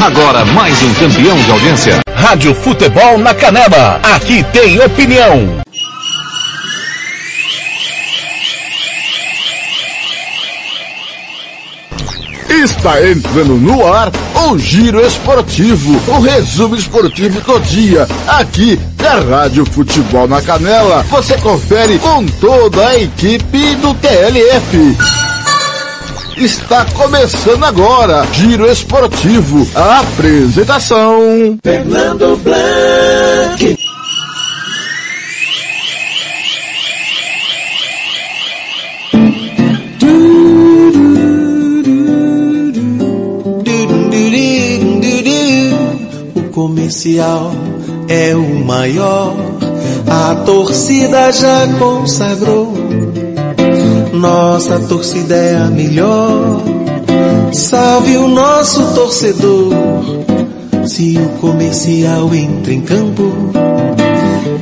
Agora mais um campeão de audiência. Rádio Futebol na Canela. Aqui tem opinião. Está entrando no ar o Giro Esportivo, o resumo esportivo do dia, aqui da Rádio Futebol na Canela. Você confere com toda a equipe do TLF. Está começando agora, Giro Esportivo, a apresentação. Fernando Blanc. O comercial é o maior, a torcida já consagrou. Nossa torcida é a melhor. Salve o nosso torcedor. Se o comercial entra em campo,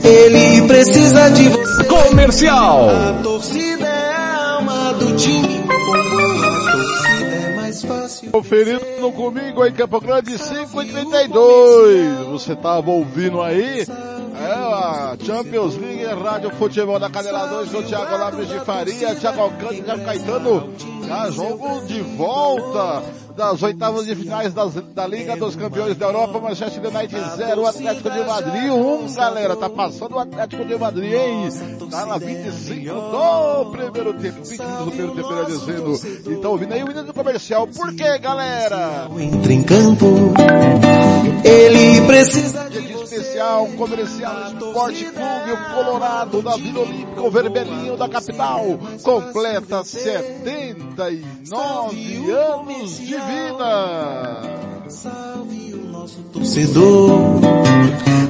ele precisa de você. Comercial. A torcida é a alma do time. Com a torcida é mais fácil. Conferindo comigo aí, Campo Grande 5 e 32. Você tava ouvindo aí? É a Champions League, Rádio Futebol da Canela 2 com o Thiago Lopes de Faria, Thiago Alcântara Thiago Caetano. Já jogo de volta das oitavas de finais das, da Liga dos Campeões da Europa, Manchester United 0, Atlético de Madrid 1, galera, tá passando o Atlético de Madrid, hein? Tá na 25 do primeiro tempo, 20 minutos do primeiro tempo, melhor dizendo. Então ouvindo aí o hino do comercial, por quê, galera? Entra em campo, ele precisa de especial, comercial Esporte Clube, o Colorado da Vila Olímpica, o vermelhinho da capital, completa 79 anos de vida. Salve o nosso torcedor.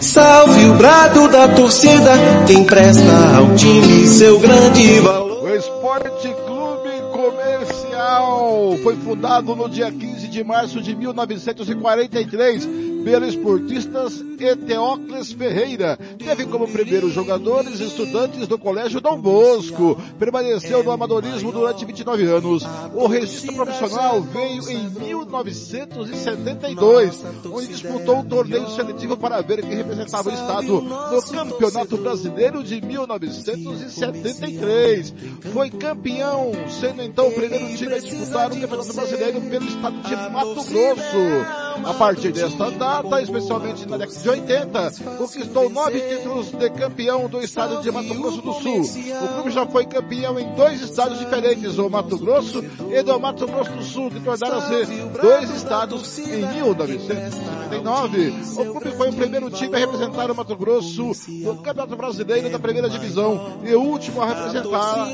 Salve o brado da torcida, quem presta ao time seu grande valor. O Esporte Clube Comercial foi fundado no dia 15 de março de 1943 pelos esportistas Eteócles Ferreira. Teve como primeiros jogadores estudantes do Colégio Dom Bosco. Permaneceu no amadorismo durante 29 anos. O registro profissional veio em 1972, onde disputou um torneio seletivo para ver quem representava o estado no Campeonato Brasileiro de 1973. Foi campeão, sendo então o primeiro time a disputar o Campeonato Brasileiro pelo estado de Mato Grosso. A partir desta data, especialmente na década de 80, conquistou nove títulos de campeão do estado de Mato Grosso do Sul. O clube já foi campeão em dois estados diferentes, o Mato Grosso e do Mato Grosso do Sul, que tornaram-se dois estados em 1979. O clube foi o primeiro time a representar o Mato Grosso no Campeonato Brasileiro da Primeira Divisão e o último a representar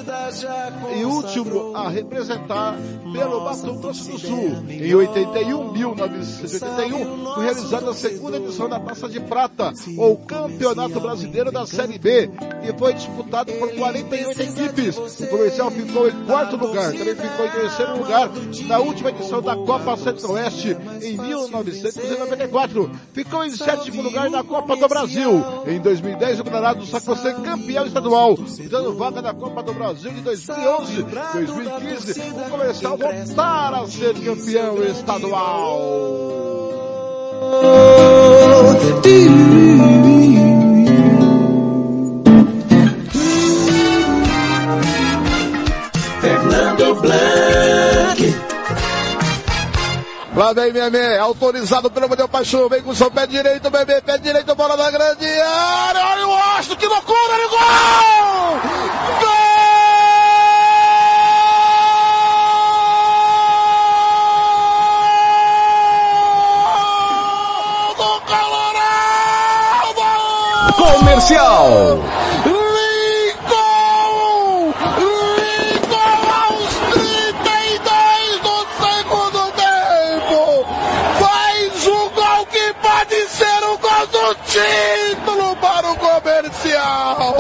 e último a representar pelo Mato Grosso do Sul. Em 81, 1981, foi realizada a segunda edição da Taça de Prata, ou Campeonato Brasileiro da Série B, e foi disputado por 48 equipes. O comercial ficou em quarto lugar, também ficou em terceiro lugar na última edição da Copa Centro-Oeste, em 1994. Ficou em sétimo lugar na Copa do Brasil. Em 2010, o Colorado sacou ser campeão estadual, dando vaga na Copa do Brasil de 2011, 2015. O comercial voltar a ser campeão estadual. Fernando Blanc. Lá vem Memé, autorizado pelo Modelo Paixão, vem com seu pé direito, Memé, pé direito, bola na grande área, olha o Austin, que loucura, olha o gol! Gol Comercial. Título para o comercial!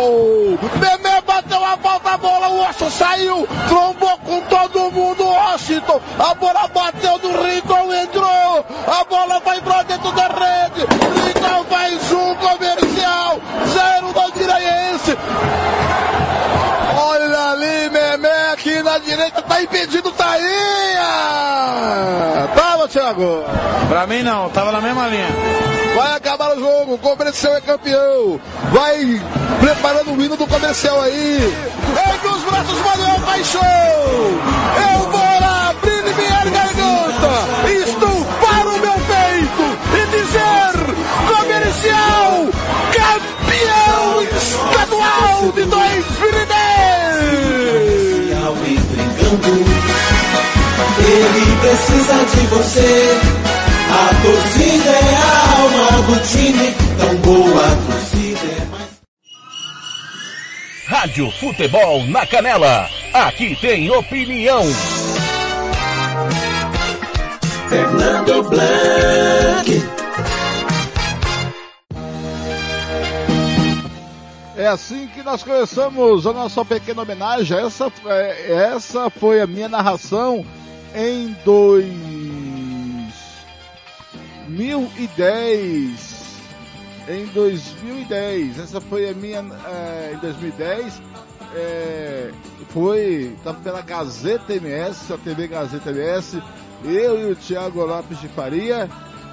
Memé bateu a falta, a bola, o Washington saiu, trombou com todo mundo, Washington! A bola bateu do Lincoln, entrou! A bola vai pra dentro da rede! Lincoln faz um comercial! Zero do Diraiense! Olha ali, Memé, aqui na direita, tá impedido, Tainha! Tava, Thiago! Pra mim não, tava na mesma linha. Vai acabar o jogo, o comercial é campeão. Vai preparando o hino do comercial aí. Ergue os braços, Manuel Paixão. Eu vou abrir minha garganta. Estufar o meu peito e dizer comercial campeão estadual de 2010. Ele precisa de você. A torcida é a alma do time. Tão boa a torcida é mais. Rádio Futebol na Canela. Aqui tem opinião. Fernando Blanc. É assim que nós começamos a nossa pequena homenagem. Essa, é, essa foi a minha narração em 2010. Em 2010. Essa foi a minha é, em 2010. É, foi, estava pela Gazeta MS, a TV Gazeta MS. Eu e o Thiago Lopes de Faria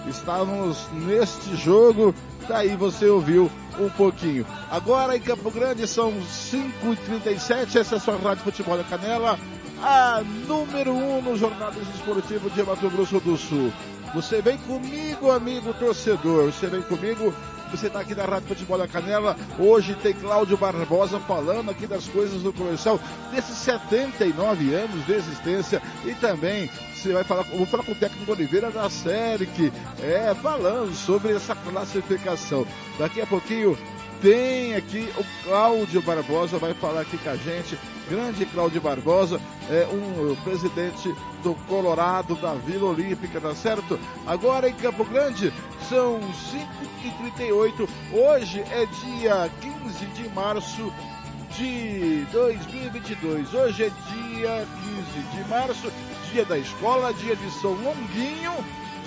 estávamos neste jogo. Daí você ouviu um pouquinho. Agora em Campo Grande são 5h37, essa é a sua Rádio Futebol da Canela a número 1 um no Jornalismo Esportivo de Mato Grosso do Sul. Você vem comigo, amigo torcedor. Você vem comigo. Você está aqui na Rádio Futebol da Canela. Hoje tem Cláudio Barbosa falando aqui das coisas do comercial, desses 79 anos de existência. E também você vai falar, vou falar com o técnico Oliveira da série que é falando sobre essa classificação. Daqui a pouquinho tem aqui o Cláudio Barbosa, vai falar aqui com a gente. Grande Cláudio Barbosa, é um presidente do Colorado, da Vila Olímpica, tá certo? Agora em Campo Grande, são 5h38. Hoje é dia 15 de março de 2022. Hoje é dia 15 de março, dia da escola, dia de São Longuinho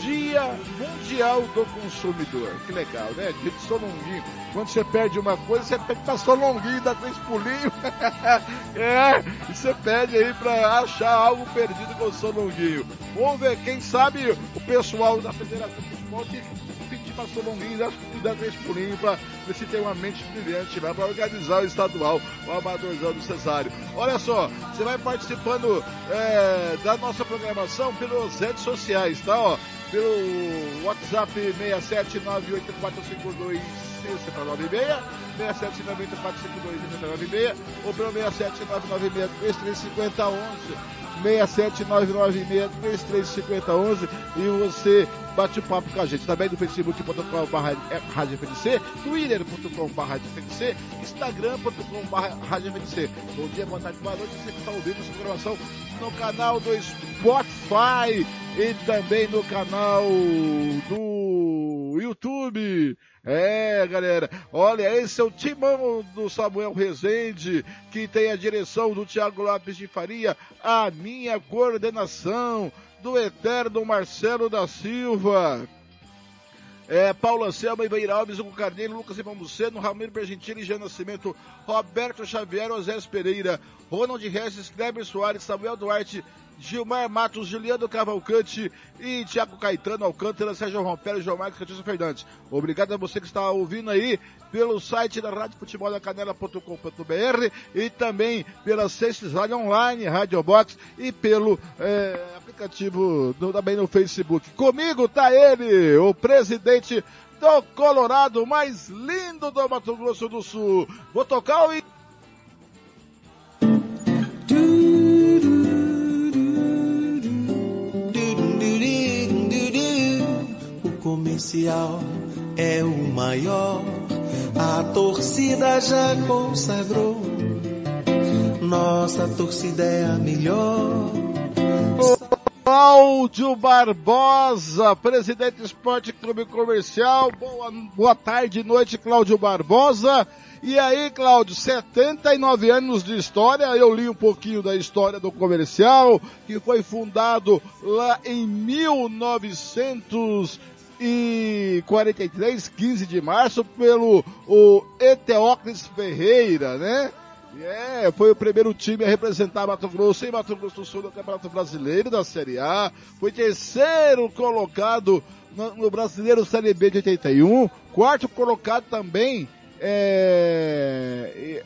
Dia Mundial do Consumidor. Que legal, né? Dia de Solonguinho. Quando você perde uma coisa, você tem que passar Solonguinho, dá três pulinhos. é, e você pede aí pra achar algo perdido com o Solonguinho. Vamos ver, quem sabe o pessoal da Federação de Futebol que pedir pra Solonguinho e dar três pulinhos pra ver se tem uma mente brilhante lá pra organizar o estadual, o amadorzão do Cesário. Olha só, você vai participando é, da nossa programação pelas redes sociais, tá? Ó, pelo WhatsApp 6798452 6996, 6798452 ou pelo 67996335011. 67996335011 e você bate o papo com a gente. Também no facebook.com.br RádioFNC, twitter.com.br instagram.com.br Bom dia, boa tarde, boa noite. Você que está ouvindo essa programação no canal do Spotify e também no canal do YouTube. É, galera, olha, esse é o timão do Samuel Rezende, que tem a direção do Tiago Lopes de Faria, a minha coordenação do eterno Marcelo da Silva. É, Paulo Anselmo, Ibair Alves, Hugo Carneiro, Lucas Ipamuceno, Ramiro Bergentini, Jean Nascimento, Roberto Xavier, Osés Pereira, Ronald Regis, Kleber Soares, Samuel Duarte, Gilmar Matos, Juliano Cavalcante e Tiago Caetano Alcântara, Sérgio Rompero, João Marcos Catício Fernandes. Obrigado a você que está ouvindo aí pelo site da Rádio Futebol da Canela.com.br e também pela Sextes Rádio Online, Rádio Box e pelo é, aplicativo do, também no Facebook. Comigo tá ele, o presidente do Colorado mais lindo do Mato Grosso do Sul. Vou tocar o comercial é o maior, a torcida já consagrou. Nossa torcida é a melhor. Cláudio Barbosa, presidente do Esporte Clube Comercial. Boa, boa tarde, noite, Cláudio Barbosa. E aí, Cláudio, 79 anos de história, eu li um pouquinho da história do comercial, que foi fundado lá em 1900 e 43, 15 de março, pelo o Eteóclis Ferreira, né? É, foi o primeiro time a representar Mato Grosso em Mato Grosso do Sul no Campeonato Brasileiro da Série A. Foi terceiro colocado no, no Brasileiro Série B de 81. Quarto colocado também é,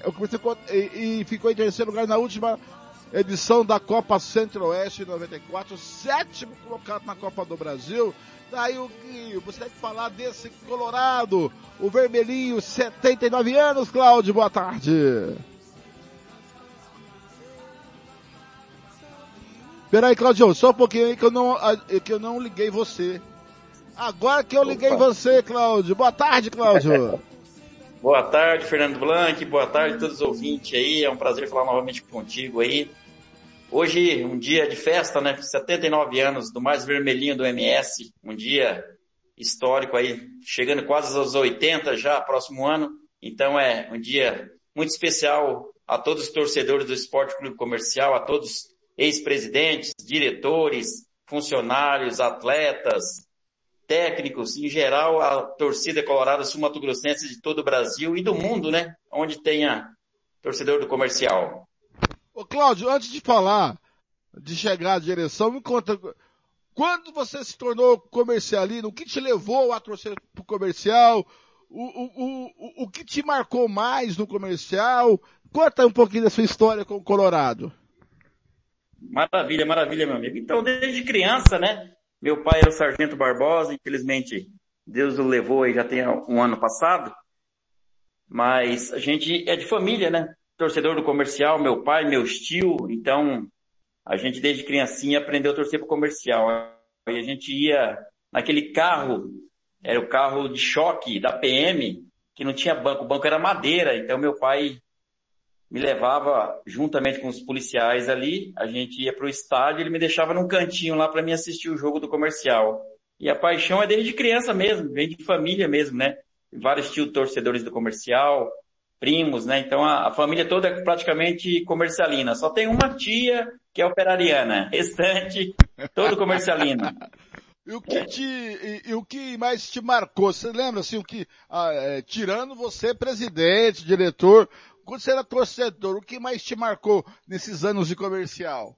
e, e, ficou em terceiro lugar na última edição da Copa Centro-Oeste 94, sétimo colocado na Copa do Brasil. Daí o que você tem que falar desse Colorado, o vermelhinho, 79 anos, Cláudio, boa tarde. Peraí, Claudio, só um pouquinho aí que eu não, que eu não liguei você. Agora que eu liguei Opa. você, Cláudio. Boa tarde, Cláudio. boa tarde, Fernando Blanc. Boa tarde a todos os ouvintes aí. É um prazer falar novamente contigo aí. Hoje, um dia de festa, né? 79 anos do mais vermelhinho do MS. Um dia histórico aí, chegando quase aos 80 já, próximo ano. Então é um dia muito especial a todos os torcedores do Esporte Clube Comercial, a todos ex-presidentes, diretores, funcionários, atletas, técnicos, em geral, a torcida colorada sul-mato-grossense de todo o Brasil e do mundo, né? Onde tenha torcedor do comercial. Ô Cláudio, antes de falar de chegar à direção, me conta, quando você se tornou comercialino, o que te levou a torcer comercial? O, o, o, o que te marcou mais no comercial? Conta um pouquinho da sua história com o Colorado. Maravilha, maravilha, meu amigo. Então, desde criança, né? Meu pai era o Sargento Barbosa, infelizmente Deus o levou aí já tem um ano passado. Mas a gente é de família, né? Torcedor do comercial, meu pai, meu tio, então a gente desde criancinha aprendeu a torcer pro comercial. E a gente ia naquele carro, era o carro de choque da PM, que não tinha banco, o banco era madeira, então meu pai me levava juntamente com os policiais ali, a gente ia para o estádio, ele me deixava num cantinho lá para mim assistir o jogo do comercial. E a paixão é desde criança mesmo, vem de família mesmo, né? Vários tios torcedores do comercial, primos, né? Então a, a, família toda é praticamente comercialina. Só tem uma tia que é operariana, restante todo comercialino. E o que te, e, e, o que mais te marcou? Você lembra assim o que, ah, é, tirando você presidente, diretor, quando você era torcedor, o que mais te marcou nesses anos de comercial?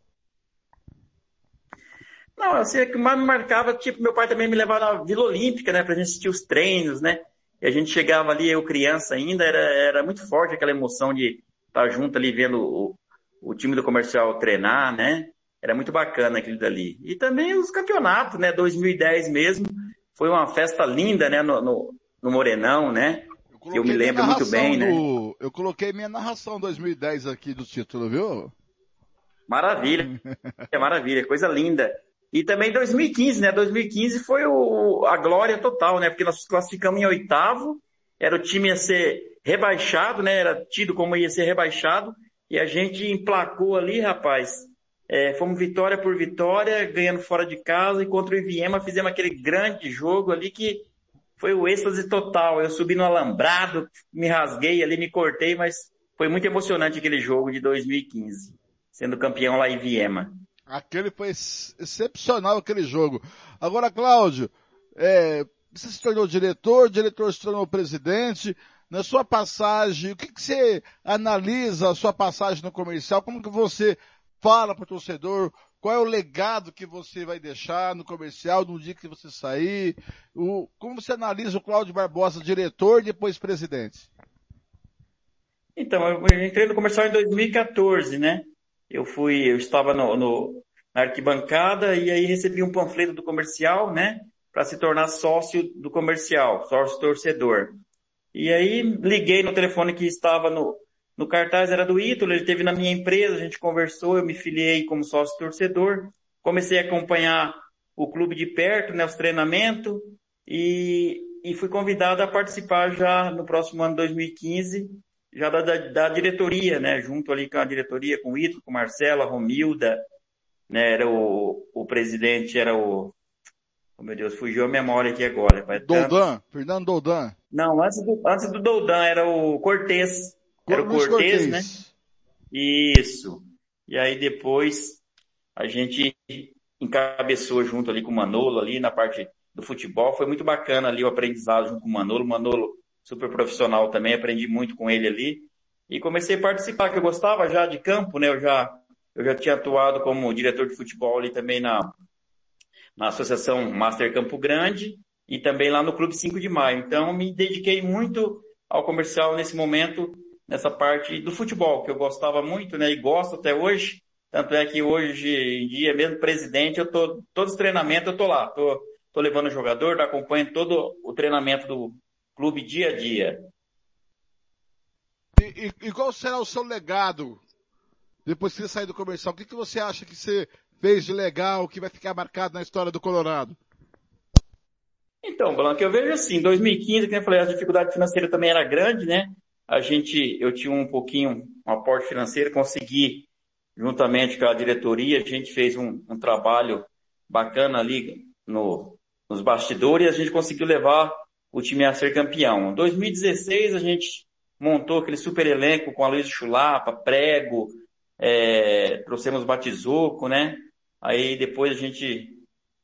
Não, assim, o que mais me marcava, tipo, meu pai também me levava na Vila Olímpica, né, pra gente assistir os treinos, né? E a gente chegava ali, eu criança ainda, era, era muito forte aquela emoção de estar junto ali vendo o, o time do comercial treinar, né? Era muito bacana aquilo dali. E também os campeonatos, né? 2010 mesmo, foi uma festa linda, né? No, no, no Morenão, né? que eu me lembro muito bem, né? do... né? Eu coloquei minha narração 2010 aqui do título, viu? Maravilha. é maravilha, coisa linda. E também 2015, né? 2015 foi o, a glória total, né? Porque nós classificamos em oitavo, era o time a ser rebaixado, né? Era tido como ia ser rebaixado, e a gente emplacou ali, rapaz. É, fomos vitória por vitória, ganhando fora de casa, e contra o Iviema fizemos aquele grande jogo ali que foi o êxtase total. Eu subi no alambrado, me rasguei ali, me cortei, mas foi muito emocionante aquele jogo de 2015, sendo campeão lá em Viema. Aquele foi excepcional aquele jogo. Agora, Cláudio, é, você se tornou diretor, o diretor se tornou presidente. Na sua passagem, o que, que você analisa a sua passagem no comercial? Como que você fala para o torcedor? Qual é o legado que você vai deixar no comercial no dia que você sair? O, como você analisa o Cláudio Barbosa, diretor e depois presidente? Então, eu entrei no comercial em 2014, né? Eu fui, eu estava no, no na arquibancada e aí recebi um panfleto do comercial, né? Para se tornar sócio do comercial, sócio torcedor. E aí liguei no telefone que estava no, no cartaz era do Ítalo, ele teve na minha empresa, a gente conversou, eu me filiei como sócio torcedor, comecei a acompanhar o clube de perto, né, os treinamentos, e, e fui convidado a participar já no próximo ano 2015, já da, da, da diretoria, né, junto ali com a diretoria, com o Ítalo, com Marcela, Romilda, né, era o, o presidente, era o, oh meu Deus, fugiu a memória aqui agora. Doldan, Fernando Doldan. Não, antes do, antes do Doldan era o Cortez, era o Cortez, Cortez, né? Isso. E aí depois a gente encabeçou junto ali com o Manolo ali na parte do futebol. Foi muito bacana ali o aprendizado junto com o Manolo. Manolo super profissional também, aprendi muito com ele ali. E comecei a participar, que eu gostava já de campo, né? Eu já, eu já tinha atuado como diretor de futebol ali também na, na Associação Master Campo Grande e também lá no Clube 5 de Maio. Então, me dediquei muito ao comercial nesse momento, nessa parte do futebol, que eu gostava muito, né? E gosto até hoje. Tanto é que hoje em dia, mesmo presidente, eu tô, todos os treinamentos eu tô lá. Tô, tô levando o jogador, acompanho todo o treinamento do clube dia a dia. E, e, e qual será o seu legado depois que você sair do comercial? O que, que você acha que você fez de legal, que vai ficar marcado na história do Colorado? Então, Blanca, eu vejo assim, 2015, como eu falei, a dificuldade financeira também era grande, né? A gente, eu tinha um pouquinho, um aporte financeiro, consegui, juntamente com a diretoria, a gente fez um, um trabalho bacana ali no, nos bastidores e a gente conseguiu levar o time a ser campeão. Em 2016, a gente montou aquele super elenco com a Luiz Chulapa, Prego, é, trouxemos Batizuco, né? Aí depois a gente,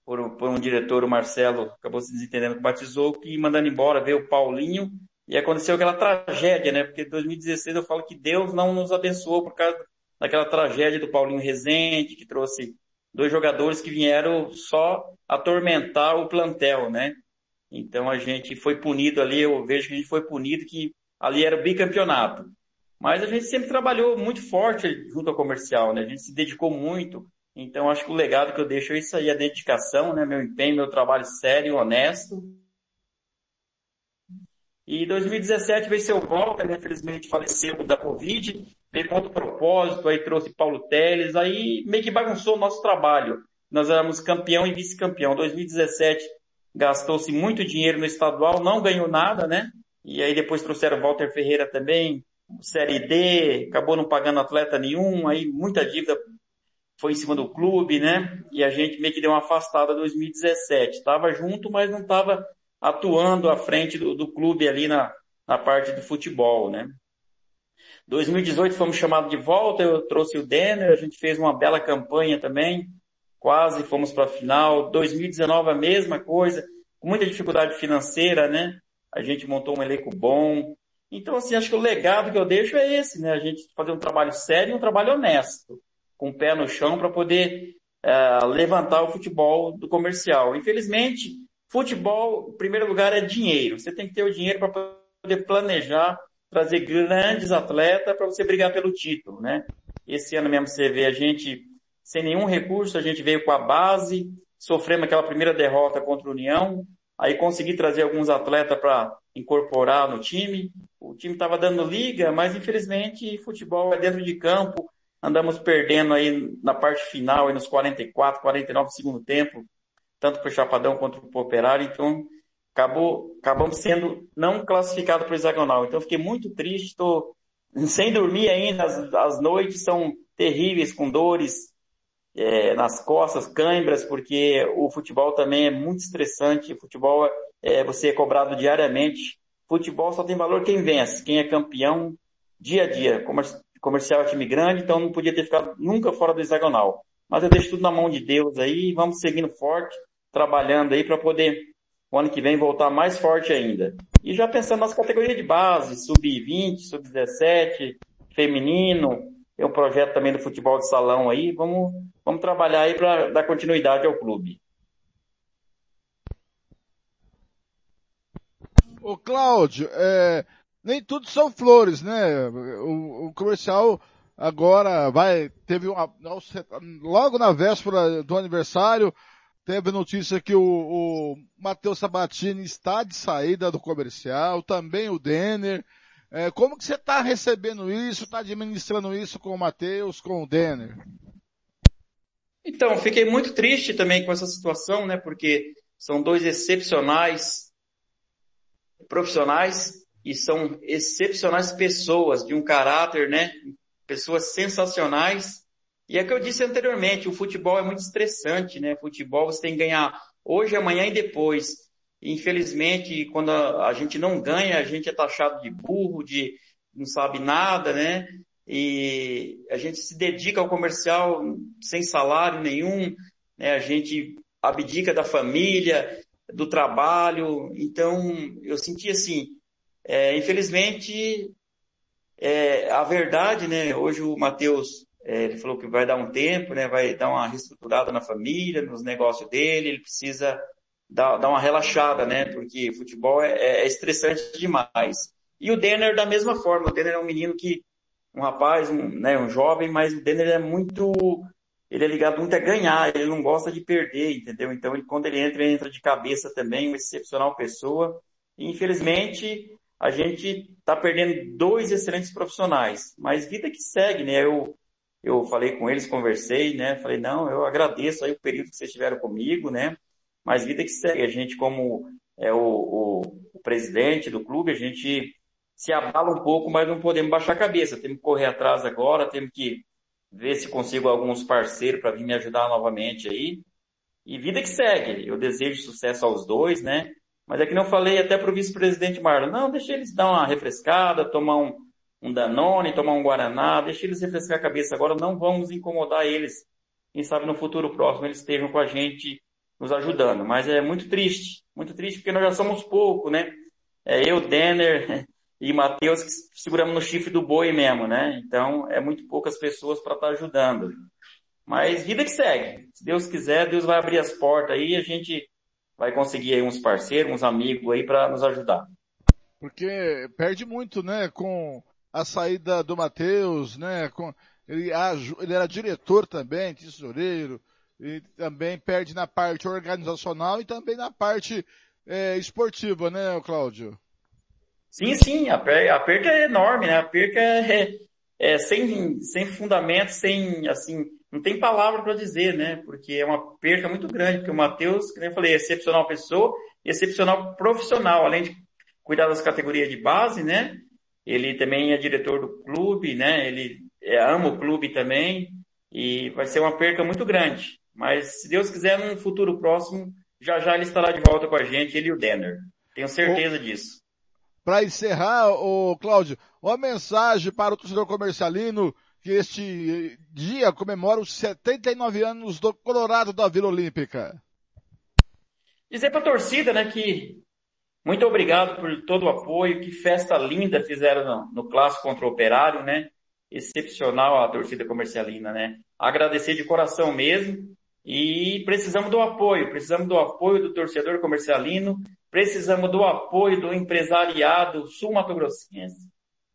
por, por, um diretor, o Marcelo, acabou se desentendendo com o Batizuco e mandando embora, veio o Paulinho e aconteceu aquela tragédia, né? Porque em 2016 eu falo que Deus não nos abençoou por causa daquela tragédia do Paulinho Rezende, que trouxe dois jogadores que vieram só atormentar o plantel, né? Então a gente foi punido ali, eu vejo que a gente foi punido que ali era o bicampeonato. Mas a gente sempre trabalhou muito forte junto ao comercial, né? A gente se dedicou muito. Então acho que o legado que eu deixo é isso aí, a dedicação, né? Meu empenho, meu trabalho sério, honesto. E 2017 veio seu Walter, né? Infelizmente faleceu da Covid, com outro propósito, aí trouxe Paulo Teles, aí meio que bagunçou o nosso trabalho. Nós éramos campeão e vice-campeão. 2017 gastou-se muito dinheiro no estadual, não ganhou nada, né? E aí depois trouxeram Walter Ferreira também, Série D, acabou não pagando atleta nenhum, aí muita dívida foi em cima do clube, né? E a gente meio que deu uma afastada em 2017. Estava junto, mas não estava atuando à frente do, do clube ali na, na parte do futebol, né? 2018 fomos chamados de volta, eu trouxe o Denner, a gente fez uma bela campanha também, quase fomos para a final. 2019 a mesma coisa, com muita dificuldade financeira, né? A gente montou um elenco bom. Então, assim, acho que o legado que eu deixo é esse, né? A gente fazer um trabalho sério e um trabalho honesto, com o pé no chão para poder uh, levantar o futebol do comercial. Infelizmente, Futebol, em primeiro lugar, é dinheiro. Você tem que ter o dinheiro para poder planejar, trazer grandes atletas para você brigar pelo título, né? Esse ano mesmo você vê a gente sem nenhum recurso, a gente veio com a base, sofremos aquela primeira derrota contra a União, aí consegui trazer alguns atletas para incorporar no time. O time estava dando liga, mas infelizmente futebol é dentro de campo. Andamos perdendo aí na parte final, aí nos 44, 49 do segundo tempo, tanto para o Chapadão quanto para o Operário, então acabou, acabamos sendo não classificados para o hexagonal. Então fiquei muito triste, estou sem dormir ainda, as, as noites são terríveis, com dores é, nas costas, cãibras, porque o futebol também é muito estressante, o futebol é, você é cobrado diariamente, futebol só tem valor quem vence, quem é campeão dia a dia. Comercial é time grande, então não podia ter ficado nunca fora do hexagonal. Mas eu deixo tudo na mão de Deus aí, vamos seguindo forte trabalhando aí para poder o ano que vem voltar mais forte ainda. E já pensando nas categorias de base, sub-20, sub-17, feminino, tem um projeto também do futebol de salão aí, vamos, vamos trabalhar aí para dar continuidade ao clube. Ô Cláudio, é, nem tudo são flores, né? O, o comercial agora vai, teve uma, logo na véspera do aniversário, Teve notícia que o, o Matheus Sabatini está de saída do comercial, também o Denner. É, como que você está recebendo isso, está administrando isso com o Matheus, com o Denner? Então, fiquei muito triste também com essa situação, né? Porque são dois excepcionais profissionais e são excepcionais pessoas de um caráter, né? Pessoas sensacionais e é que eu disse anteriormente, o futebol é muito estressante, né? Futebol você tem que ganhar hoje, amanhã e depois. Infelizmente, quando a, a gente não ganha, a gente é taxado de burro, de não sabe nada, né? E a gente se dedica ao comercial sem salário nenhum, né? A gente abdica da família, do trabalho. Então, eu senti assim, é, infelizmente, é, a verdade, né? Hoje o Matheus, é, ele falou que vai dar um tempo, né? Vai dar uma reestruturada na família, nos negócios dele, ele precisa dar, dar uma relaxada, né? Porque futebol é, é estressante demais. E o Denner da mesma forma, o Denner é um menino que, um rapaz, um, né, um jovem, mas o Denner é muito, ele é ligado muito a ganhar, ele não gosta de perder, entendeu? Então ele, quando ele entra, ele entra de cabeça também, uma excepcional pessoa. E, infelizmente, a gente está perdendo dois excelentes profissionais, mas vida que segue, né? Eu, eu falei com eles, conversei, né? Falei, não, eu agradeço aí o período que vocês tiveram comigo, né? Mas vida que segue, a gente como é o, o, o presidente do clube, a gente se abala um pouco, mas não podemos baixar a cabeça. Temos que correr atrás agora, temos que ver se consigo alguns parceiros para vir me ajudar novamente aí. E vida que segue. Eu desejo sucesso aos dois, né? Mas é que não falei até para o vice-presidente Marlon, não, deixa eles dar uma refrescada, tomar um, um Danone, tomar um Guaraná, deixa eles refrescar a cabeça agora, não vamos incomodar eles. Quem sabe no futuro próximo eles estejam com a gente nos ajudando. Mas é muito triste, muito triste porque nós já somos pouco, né? É eu, Denner e Matheus que seguramos no chifre do boi mesmo, né? Então é muito poucas pessoas para estar tá ajudando. Mas vida que segue. Se Deus quiser, Deus vai abrir as portas aí, a gente vai conseguir aí uns parceiros, uns amigos aí para nos ajudar. Porque perde muito, né, com a saída do Matheus, né, com ele, ele era diretor também, tesoureiro, e também perde na parte organizacional e também na parte é, esportiva, né, Cláudio? Sim, sim, a, perca, a perca é enorme, né? A perca é, é, é sem, sem fundamento, sem, assim, não tem palavra para dizer, né? Porque é uma perca muito grande, porque o Matheus, como eu falei, é excepcional pessoa e excepcional profissional, além de cuidar das categorias de base, né? Ele também é diretor do clube, né? Ele é, ama o clube também e vai ser uma perca muito grande. Mas se Deus quiser, num futuro próximo, já já ele estará de volta com a gente, ele e o Denner. Tenho certeza disso. Para encerrar, o Cláudio, uma mensagem para o torcedor comercialino que este dia comemora os 79 anos do Colorado da Vila Olímpica. Dizer para a torcida, né, que muito obrigado por todo o apoio, que festa linda fizeram no, no clássico contra o Operário, né? Excepcional a torcida comercialina, né? Agradecer de coração mesmo e precisamos do apoio, precisamos do apoio do torcedor comercialino, precisamos do apoio do empresariado sul-mato-grossense,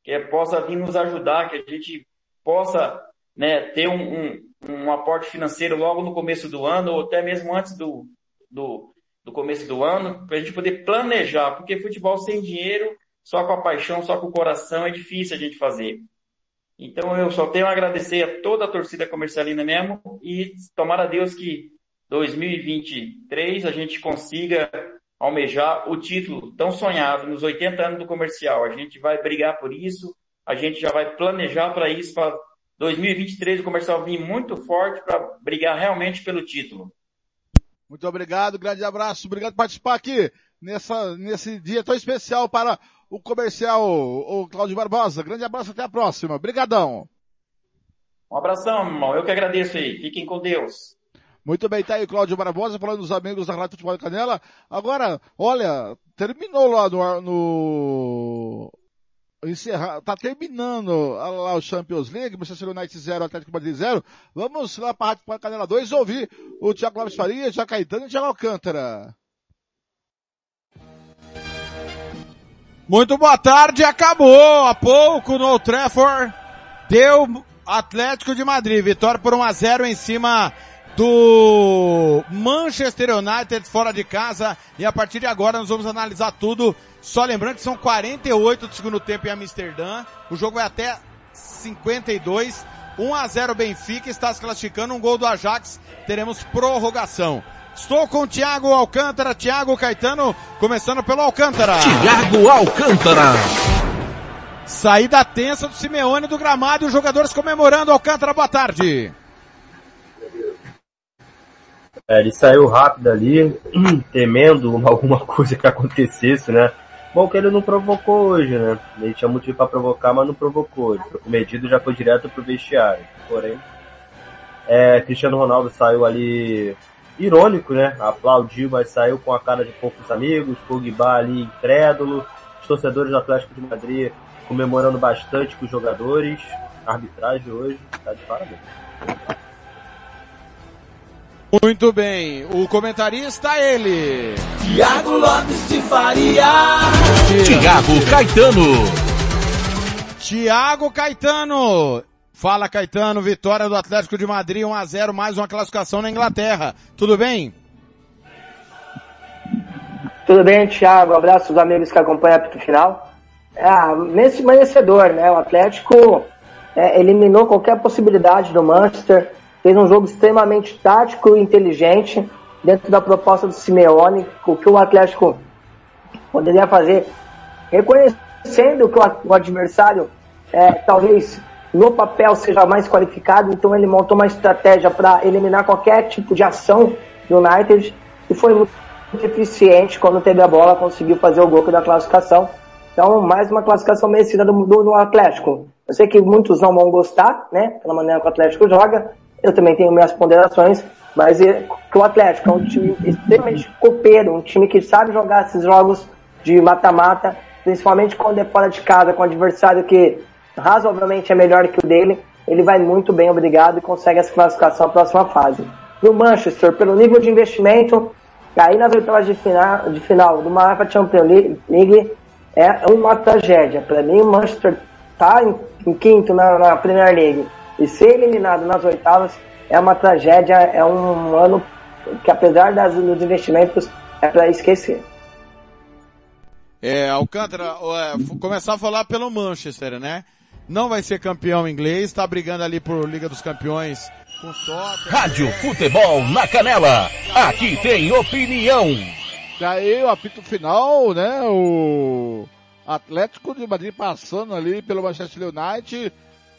que possa vir nos ajudar, que a gente possa né, ter um, um, um, aporte financeiro logo no começo do ano, ou até mesmo antes do, do, do começo do ano, para a gente poder planejar, porque futebol sem dinheiro, só com a paixão, só com o coração, é difícil a gente fazer. Então eu só tenho a agradecer a toda a torcida comercialina mesmo e tomara a Deus que 2023 a gente consiga almejar o título tão sonhado nos 80 anos do comercial. A gente vai brigar por isso, a gente já vai planejar para isso, para 2023 o comercial vir muito forte para brigar realmente pelo título. Muito obrigado, grande abraço, obrigado por participar aqui nessa, nesse dia tão especial para o comercial, o Cláudio Barbosa. Grande abraço, até a próxima. Obrigadão. Um abração, irmão. Eu que agradeço aí. Fiquem com Deus. Muito bem, tá aí Cláudio Barbosa falando dos amigos da Rádio Futebol Canela. Agora, olha, terminou lá no, no encerrar, tá terminando lá o Champions League, Manchester United 0, Atlético Madrid 0. Vamos lá para a Rádio Canela 2 ouvir o Thiago Lopes Faria, Tiago Caetano e Thiago Alcântara. Muito boa tarde, acabou há pouco no Trafford. Deu Atlético de Madrid, vitória por 1 a 0 em cima do Manchester United fora de casa e a partir de agora nós vamos analisar tudo. Só lembrando que são 48 do segundo tempo em Amsterdã. O jogo vai até 52. 1 a 0 Benfica está se classificando, um gol do Ajax. Teremos prorrogação. Estou com o Thiago Alcântara, Thiago Caetano, começando pelo Alcântara. Thiago Alcântara. Saída tensa do Simeone do gramado e os jogadores comemorando. Alcântara, boa tarde. É, ele saiu rápido ali, temendo alguma coisa que acontecesse, né? Bom que ele não provocou hoje, né? Ele tinha motivo para provocar, mas não provocou. Ele foi comedido e já foi direto pro vestiário. Porém, é, Cristiano Ronaldo saiu ali irônico, né? Aplaudiu, mas saiu com a cara de poucos amigos. Pogba ali incrédulo. Os torcedores do Atlético de Madrid comemorando bastante com os jogadores. A arbitragem hoje tá de parabéns. Muito bem, o comentarista é ele. Tiago Lopes de Faria. Tiago Caetano. Tiago Caetano. Fala Caetano, vitória do Atlético de Madrid 1 a 0, mais uma classificação na Inglaterra. Tudo bem? Tudo bem, Thiago? Abraço aos amigos que acompanham a Final. É, nesse merecedor, né? O Atlético é, eliminou qualquer possibilidade do Manchester, fez um jogo extremamente tático e inteligente dentro da proposta do Simeone, o que o Atlético poderia fazer, reconhecendo que o, o adversário é, talvez no papel seja mais qualificado, então ele montou uma estratégia para eliminar qualquer tipo de ação do United e foi muito eficiente quando teve a bola, conseguiu fazer o gol da classificação. Então, mais uma classificação merecida do, do, do, Atlético. Eu sei que muitos não vão gostar, né, pela maneira que o Atlético joga. Eu também tenho minhas ponderações, mas é, que o Atlético é um time extremamente copeiro, um time que sabe jogar esses jogos de mata-mata, principalmente quando é fora de casa, com um adversário que razoavelmente é melhor que o dele. Ele vai muito bem, obrigado, e consegue essa classificação à próxima fase. No Manchester, pelo nível de investimento, cair nas oitavas de final, de final do UEFA Champions League é uma tragédia. Para mim, o Manchester tá em, em quinto na, na, Premier League e ser eliminado nas oitavas é uma tragédia, é um ano que apesar das, dos investimentos é para esquecer. É, Alcântara, é, começar a falar pelo Manchester, né? Não vai ser campeão inglês, está brigando ali por Liga dos Campeões com Tottenham. Rádio Futebol na Canela. Aqui tem opinião. Daí o apito final, né? O Atlético de Madrid passando ali pelo Manchester United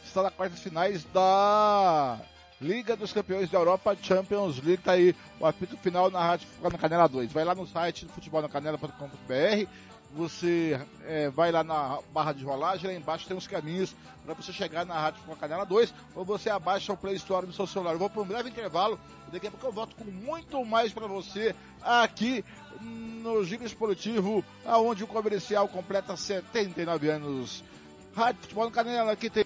está na quartas finais da Liga dos Campeões da Europa Champions League. Tá aí o apito final na Rádio na Canela 2. Vai lá no site do futebolnacanela.com.br você é, vai lá na barra de rolagem, lá embaixo tem uns caminhos para você chegar na Rádio com a Canela 2, ou você abaixa o Play Store no seu celular. Eu vou para um breve intervalo, daqui a pouco eu volto com muito mais para você aqui no Giro Esportivo, aonde o comercial completa 79 anos. Rádio Futebol no Canela, aqui tem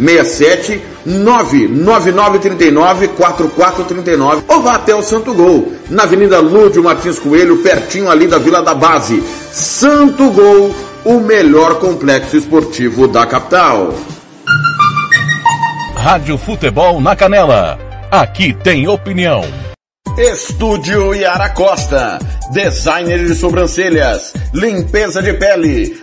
67 99939 4439 ou vá até o Santo Gol, na Avenida Lúdio Martins Coelho, pertinho ali da Vila da Base. Santo Gol, o melhor complexo esportivo da capital. Rádio Futebol na Canela. Aqui tem opinião. Estúdio Yara Costa. Designer de sobrancelhas, limpeza de pele,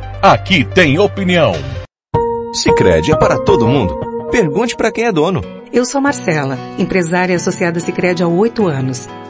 Aqui tem opinião. Sicredi é para todo mundo. Pergunte para quem é dono. Eu sou Marcela, empresária associada Sicredi há oito anos.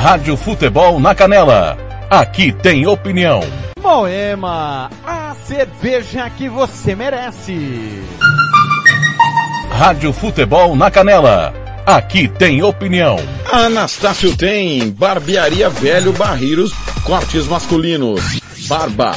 Rádio Futebol na Canela. Aqui tem opinião. Moema, a cerveja que você merece. Rádio Futebol na Canela. Aqui tem opinião. Anastácio tem barbearia velho barreiros, cortes masculinos, barba,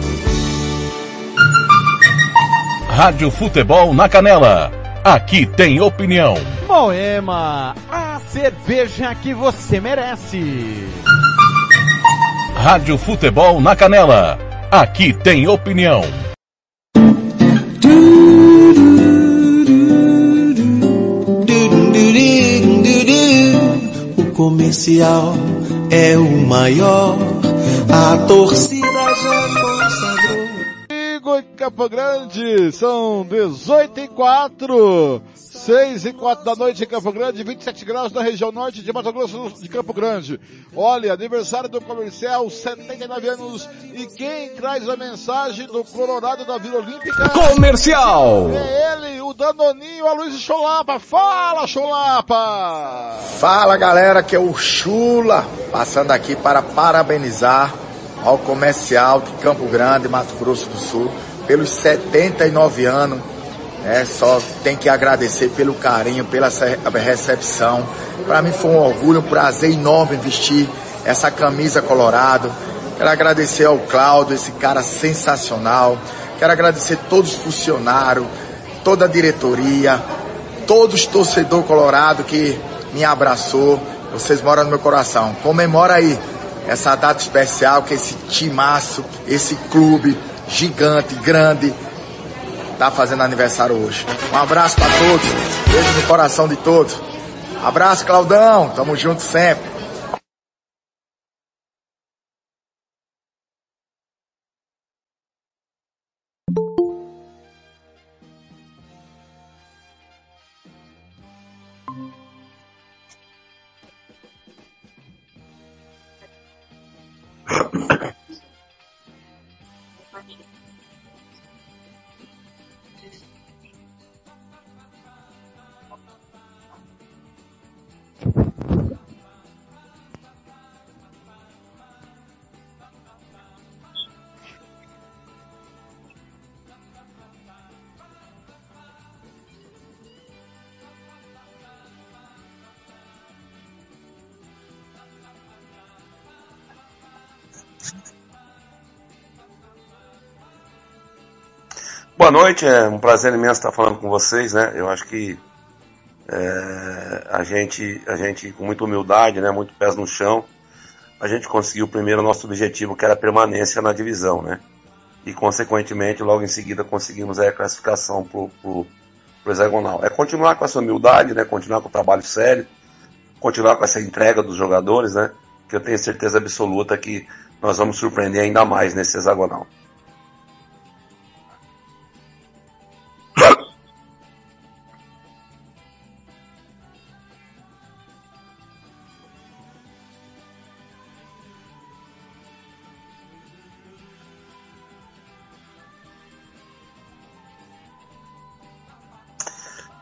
Rádio Futebol na Canela. Aqui tem opinião. Moema, a cerveja que você merece. Rádio Futebol na Canela. Aqui tem opinião. O comercial é o maior, a torcida. Em Campo Grande, são 18 e 4. 6 e 4 da noite em Campo Grande, 27 graus na região norte de Mato Grosso de Campo Grande. Olha, aniversário do comercial, 79 anos. E quem traz a mensagem do Colorado da Vila Olímpica? Comercial! É ele, o Danoninho, a Luiz Cholapa. Fala, Cholapa! Fala galera, que é o Chula, passando aqui para parabenizar ao comercial de Campo Grande, Mato Grosso do Sul, pelos 79 anos é, só tem que agradecer pelo carinho, pela recepção. Para mim foi um orgulho, um prazer enorme vestir essa camisa colorado. Quero agradecer ao Cláudio, esse cara sensacional. Quero agradecer todos os funcionários, toda a diretoria, todos os torcedores colorados que me abraçou. Vocês moram no meu coração. Comemora aí essa data especial que esse timaço, esse clube gigante, grande, tá fazendo aniversário hoje. Um abraço para todos, beijo no coração de todos. Abraço, Claudão, tamo junto sempre. Boa noite, é um prazer imenso estar falando com vocês, né? Eu acho que é, a gente, a gente com muita humildade, né, muito pés no chão, a gente conseguiu primeiro o nosso objetivo, que era a permanência na divisão, né? E consequentemente, logo em seguida, conseguimos a classificação pro, pro, pro hexagonal. É continuar com essa humildade, né? Continuar com o trabalho sério, continuar com essa entrega dos jogadores, né? Que eu tenho certeza absoluta que nós vamos surpreender ainda mais nesse hexagonal.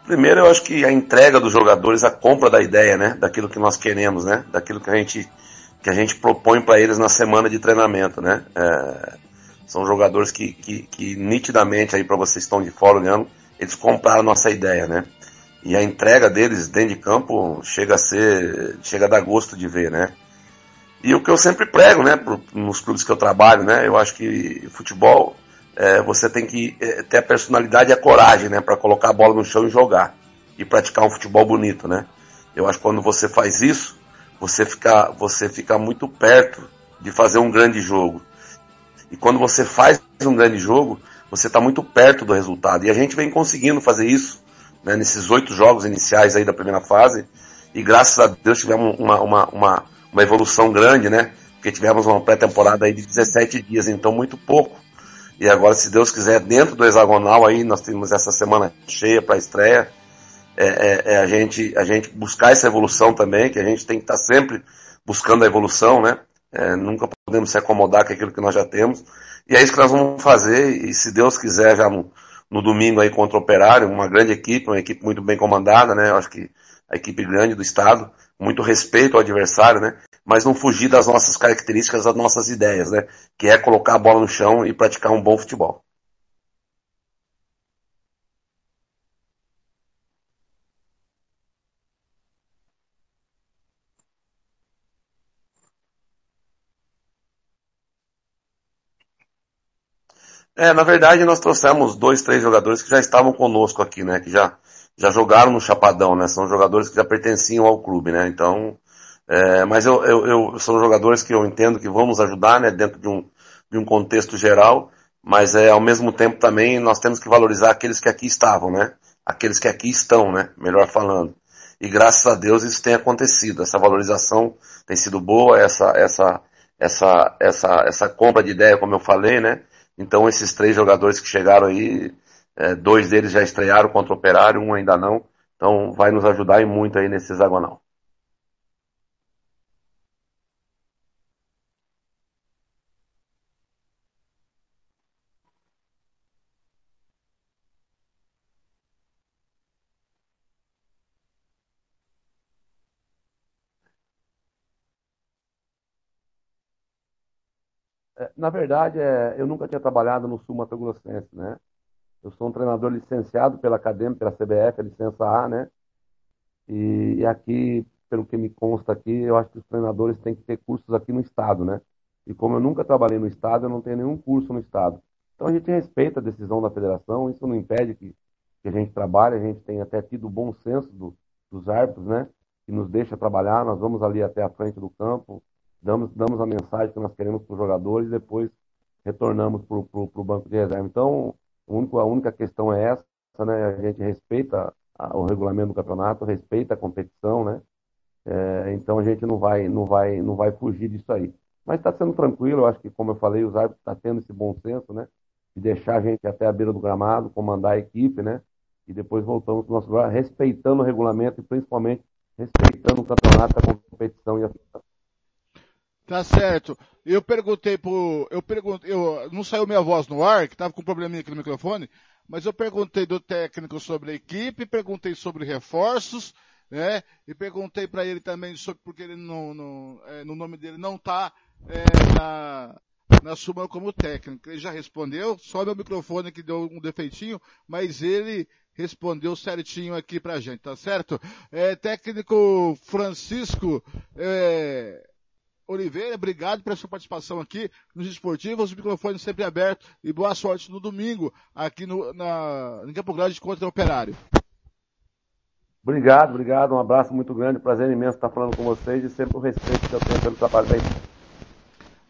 Primeiro, eu acho que a entrega dos jogadores, a compra da ideia, né, daquilo que nós queremos, né, daquilo que a gente que a gente propõe para eles na semana de treinamento, né. É, são jogadores que, que, que nitidamente aí para vocês estão de fora olhando, eles compraram a nossa ideia, né. E a entrega deles dentro de campo chega a ser, chega a dar gosto de ver, né. E o que eu sempre prego, né, pro, nos clubes que eu trabalho, né, eu acho que futebol é, você tem que é, ter a personalidade e a coragem, né, para colocar a bola no chão e jogar e praticar um futebol bonito, né? Eu acho que quando você faz isso, você fica, você fica muito perto de fazer um grande jogo. E quando você faz um grande jogo, você está muito perto do resultado. E a gente vem conseguindo fazer isso né, nesses oito jogos iniciais aí da primeira fase. E graças a Deus tivemos uma, uma, uma, uma evolução grande, né? Porque tivemos uma pré-temporada aí de 17 dias, então muito pouco e agora, se Deus quiser, dentro do hexagonal aí, nós temos essa semana cheia para a estreia. É, é, é, a, gente, a gente buscar essa evolução também, que a gente tem que estar tá sempre buscando a evolução, né? É, nunca podemos se acomodar com aquilo que nós já temos. E é isso que nós vamos fazer, e se Deus quiser, já no, no domingo aí contra o Operário, uma grande equipe, uma equipe muito bem comandada, né? Acho que a equipe grande do Estado, muito respeito ao adversário, né? mas não fugir das nossas características, das nossas ideias, né? Que é colocar a bola no chão e praticar um bom futebol. É, na verdade nós trouxemos dois, três jogadores que já estavam conosco aqui, né? Que já, já jogaram no Chapadão, né? São jogadores que já pertenciam ao clube, né? Então, é, mas eu, eu, eu, são jogadores que eu entendo que vamos ajudar, né, dentro de um, de um contexto geral, mas é, ao mesmo tempo também nós temos que valorizar aqueles que aqui estavam, né, aqueles que aqui estão, né, melhor falando. E graças a Deus isso tem acontecido, essa valorização tem sido boa, essa, essa, essa, essa, essa compra de ideia, como eu falei, né, então esses três jogadores que chegaram aí, é, dois deles já estrearam contra o Operário, um ainda não, então vai nos ajudar e muito aí nesse hexagonal. Na verdade, é, eu nunca tinha trabalhado no Sul Mato Grossense, né? Eu sou um treinador licenciado pela Academia, pela CBF, a licença A, né? E, e, aqui, pelo que me consta aqui, eu acho que os treinadores têm que ter cursos aqui no Estado, né? E como eu nunca trabalhei no Estado, eu não tenho nenhum curso no Estado. Então a gente respeita a decisão da federação, isso não impede que, que a gente trabalhe, a gente tem até tido bom senso do, dos árbitros, né? Que nos deixa trabalhar, nós vamos ali até a frente do campo, damos, damos a mensagem que nós queremos para os jogadores e depois retornamos para o banco de reserva. Então, a única questão é essa, né? A gente respeita a, o regulamento do campeonato, respeita a competição, né? É, então a gente não vai, não vai, não vai fugir disso aí. Mas está sendo tranquilo, eu acho que, como eu falei, os árbitros estão tá tendo esse bom senso, né? De deixar a gente até a beira do gramado, comandar a equipe, né? E depois voltamos para o nosso lugar, respeitando o regulamento e principalmente respeitando o campeonato, a competição e a Tá certo. Eu perguntei pro. Eu perguntei. Eu, não saiu minha voz no ar, que tava com um probleminha aqui no microfone, mas eu perguntei do técnico sobre a equipe, perguntei sobre reforços, né? E perguntei para ele também sobre porque ele não, não é, no nome dele não tá é, na, na suma como técnico. Ele já respondeu, só meu microfone que deu um defeitinho, mas ele respondeu certinho aqui pra gente, tá certo? É, técnico Francisco, é, Oliveira, obrigado pela sua participação aqui nos esportivos, o microfone sempre aberto e boa sorte no domingo aqui no, na, em Campo Grande contra o Operário. Obrigado, obrigado, um abraço muito grande, prazer imenso estar falando com vocês e sempre o respeito que eu tenho pelo trabalho da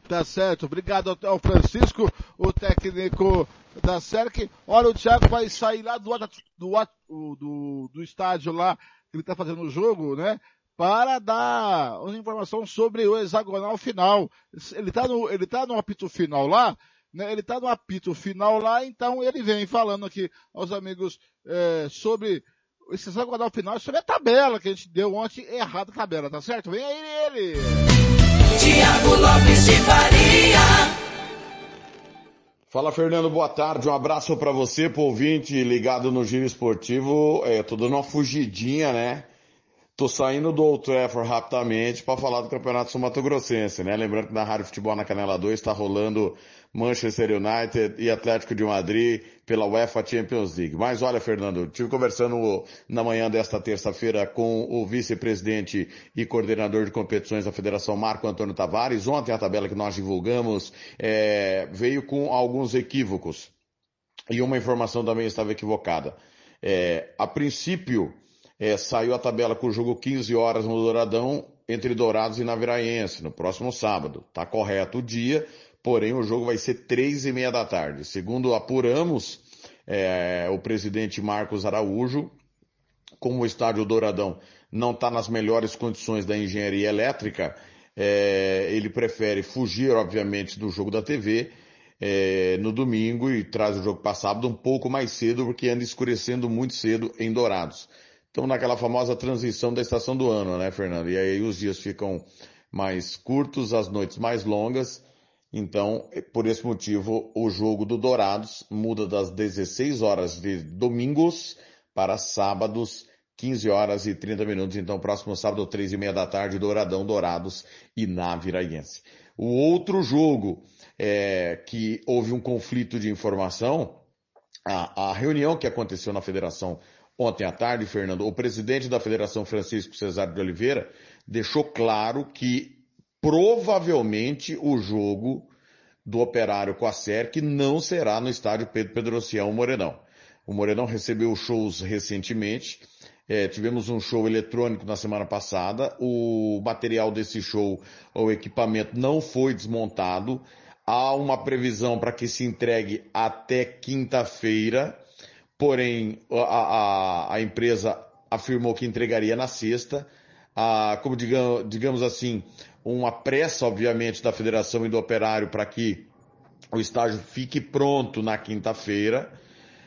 Tá certo, obrigado ao Francisco, o técnico da SERC. Olha, o Thiago vai sair lá do, do, do, do estádio lá, que ele está fazendo o jogo, né? Para dar uma informação sobre o hexagonal final. Ele está no, ele tá no apito final lá, né? Ele está no apito final lá, então ele vem falando aqui aos amigos é, sobre esse hexagonal final, sobre a tabela que a gente deu ontem, errada a tabela, tá certo? Vem aí ele! Tiago Lopes de Faria. Fala Fernando, boa tarde. Um abraço para você, pro ouvinte ligado no Giro Esportivo. É, tô dando uma fugidinha, né? Tô saindo do Old Trafford rapidamente para falar do Campeonato Sul Mato Grossense, né? Lembrando que na Rádio Futebol na Canela 2 está rolando Manchester United e Atlético de Madrid pela UEFA Champions League. Mas olha, Fernando, tive conversando na manhã desta terça-feira com o vice-presidente e coordenador de competições da Federação Marco Antônio Tavares. Ontem a tabela que nós divulgamos é, veio com alguns equívocos e uma informação também estava equivocada. É, a princípio, é, saiu a tabela com o jogo 15 horas no Douradão entre Dourados e Naviraense, no próximo sábado. Tá correto o dia, porém o jogo vai ser três e meia da tarde. Segundo apuramos, é, o presidente Marcos Araújo, como o estádio Douradão não está nas melhores condições da engenharia elétrica, é, ele prefere fugir, obviamente, do jogo da TV é, no domingo e traz o jogo para sábado um pouco mais cedo, porque anda escurecendo muito cedo em Dourados. Estamos naquela famosa transição da estação do ano, né, Fernando? E aí os dias ficam mais curtos, as noites mais longas. Então, por esse motivo, o jogo do Dourados muda das 16 horas de domingos para sábados, 15 horas e 30 minutos. Então, próximo sábado, 3 e meia da tarde, Douradão, Dourados e Naviraiense. O outro jogo é, que houve um conflito de informação, a, a reunião que aconteceu na Federação Ontem à tarde, Fernando, o presidente da Federação Francisco Cesário de Oliveira deixou claro que provavelmente o jogo do Operário com a SERC não será no estádio Pedro Pedrocião Morenão. O Morenão recebeu shows recentemente, é, tivemos um show eletrônico na semana passada, o material desse show, o equipamento não foi desmontado, há uma previsão para que se entregue até quinta-feira, porém a, a, a empresa afirmou que entregaria na sexta, a, como digamos, digamos assim, uma pressa, obviamente, da federação e do operário para que o estágio fique pronto na quinta-feira.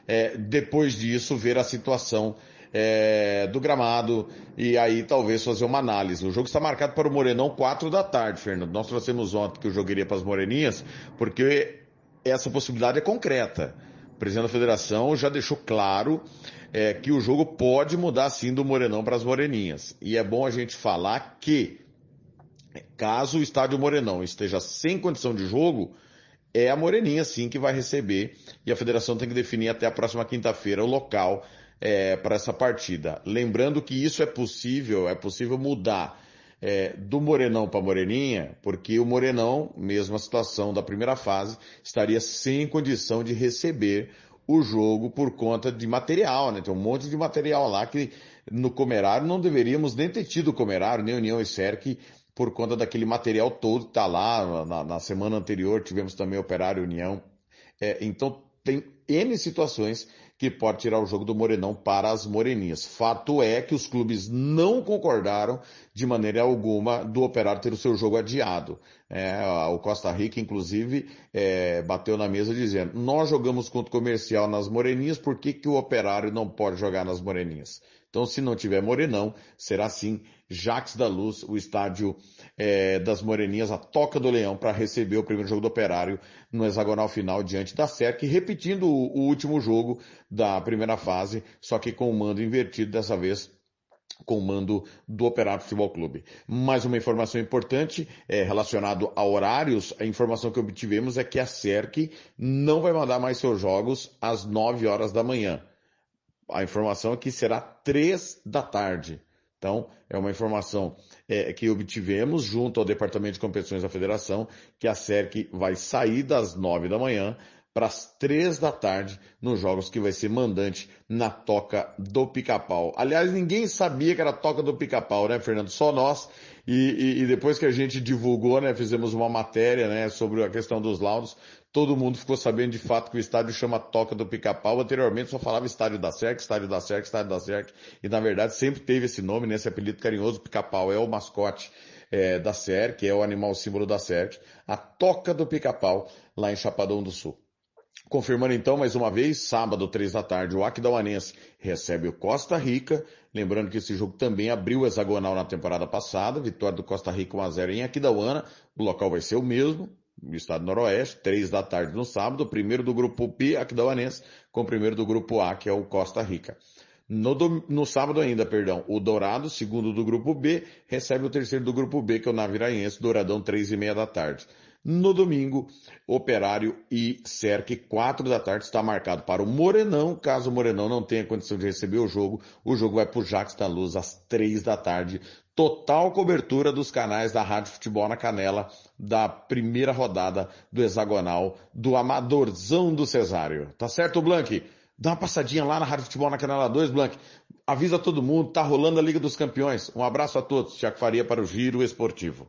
É, depois disso, ver a situação é, do gramado e aí talvez fazer uma análise. O jogo está marcado para o Morenão 4 da tarde, Fernando. Nós trouxemos ontem que o jogo iria para as Moreninhas, porque essa possibilidade é concreta presidente da federação já deixou claro é, que o jogo pode mudar sim do Morenão para as Moreninhas. E é bom a gente falar que, caso o estádio Morenão esteja sem condição de jogo, é a Moreninha sim que vai receber e a federação tem que definir até a próxima quinta-feira o local é, para essa partida. Lembrando que isso é possível, é possível mudar é, do Morenão para Moreninha, porque o Morenão, mesmo a situação da primeira fase, estaria sem condição de receber o jogo por conta de material, né? Tem um monte de material lá que no Comerário não deveríamos nem ter tido Comerário, nem União e Cerc, por conta daquele material todo que tá lá. Na, na semana anterior tivemos também Operário União. É, então tem N situações que pode tirar o jogo do Morenão para as Moreninhas. Fato é que os clubes não concordaram de maneira alguma do Operário ter o seu jogo adiado. É, o Costa Rica, inclusive, é, bateu na mesa dizendo: nós jogamos contra o comercial nas Moreninhas, por que, que o Operário não pode jogar nas Moreninhas? Então, se não tiver Morenão, será sim Jaques da Luz, o estádio é, das Moreninhas, a Toca do Leão, para receber o primeiro jogo do Operário no hexagonal final diante da SERC, repetindo o, o último jogo da primeira fase, só que com o mando invertido dessa vez com o mando do Operário Futebol Clube. Mais uma informação importante é, relacionado a horários, a informação que obtivemos é que a SERC não vai mandar mais seus jogos às 9 horas da manhã. A informação é que será três da tarde. Então, é uma informação é, que obtivemos junto ao Departamento de Competições da Federação, que a SERC vai sair das nove da manhã para as três da tarde nos jogos que vai ser mandante na Toca do Pica-Pau. Aliás, ninguém sabia que era a Toca do Pica-Pau, né, Fernando? Só nós. E, e, e, depois que a gente divulgou, né, fizemos uma matéria, né, sobre a questão dos laudos, todo mundo ficou sabendo de fato que o estádio chama Toca do Pica-Pau. Anteriormente só falava Estádio da SERC, Estádio da SERC, Estádio da SERC. E na verdade sempre teve esse nome, né, esse apelido carinhoso. Pica-Pau é o mascote é, da SERC, é o animal símbolo da SERC. A Toca do Pica-Pau, lá em Chapadão do Sul. Confirmando então mais uma vez, sábado, três da tarde, o Aquidauanense recebe o Costa Rica. Lembrando que esse jogo também abriu o hexagonal na temporada passada, vitória do Costa Rica 1x0 em Aquidauana. O local vai ser o mesmo, no estado noroeste, três da tarde no sábado, primeiro do grupo B, Aquidauanense, com o primeiro do grupo A, que é o Costa Rica. No, do, no sábado ainda, perdão, o Dourado, segundo do grupo B, recebe o terceiro do grupo B, que é o Naviraense, Douradão, três e meia da tarde. No domingo, Operário e Cerque, quatro da tarde, está marcado para o Morenão. Caso o Morenão não tenha condição de receber o jogo, o jogo vai para o Jax da Luz às três da tarde. Total cobertura dos canais da Rádio Futebol na Canela da primeira rodada do hexagonal do Amadorzão do Cesário. Tá certo, Blank? Dá uma passadinha lá na Rádio Futebol na Canela 2, Blank. Avisa todo mundo, tá rolando a Liga dos Campeões. Um abraço a todos. Tiago Faria para o Giro Esportivo.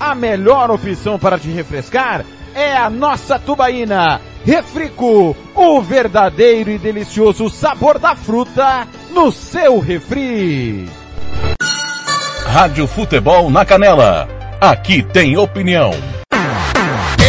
A melhor opção para te refrescar é a nossa tubaína. Refrico, o verdadeiro e delicioso sabor da fruta no seu refri. Rádio Futebol na Canela. Aqui tem opinião.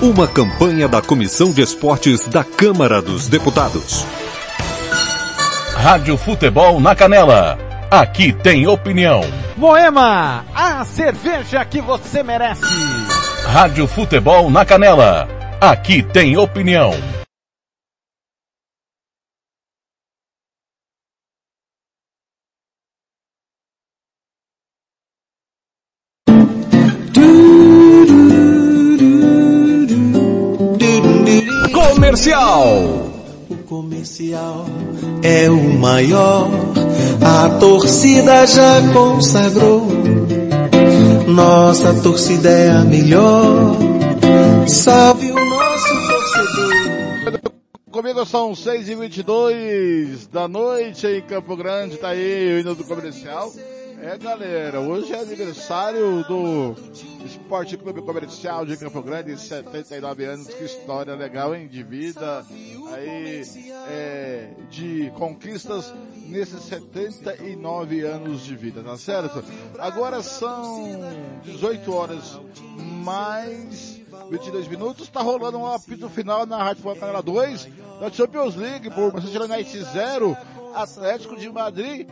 Uma campanha da Comissão de Esportes da Câmara dos Deputados. Rádio Futebol na Canela. Aqui tem opinião. Moema, a cerveja que você merece. Rádio Futebol na Canela. Aqui tem opinião. Comercial. O comercial é o maior, a torcida já consagrou. Nossa torcida é a melhor. Salve o nosso torcedor. Comigo são 6 e 22 da noite em Campo Grande, tá aí o hino do comercial. É galera, hoje é aniversário do Esporte Clube Comercial de Campo Grande, 79 anos, que história legal, hein, de vida, aí, é, de conquistas nesses 79 anos de vida, tá certo? Agora são 18 horas mais 22 minutos, tá rolando um apito final na Rádio Canela 2, da Champions League, por Manchester United 0, Atlético de Madrid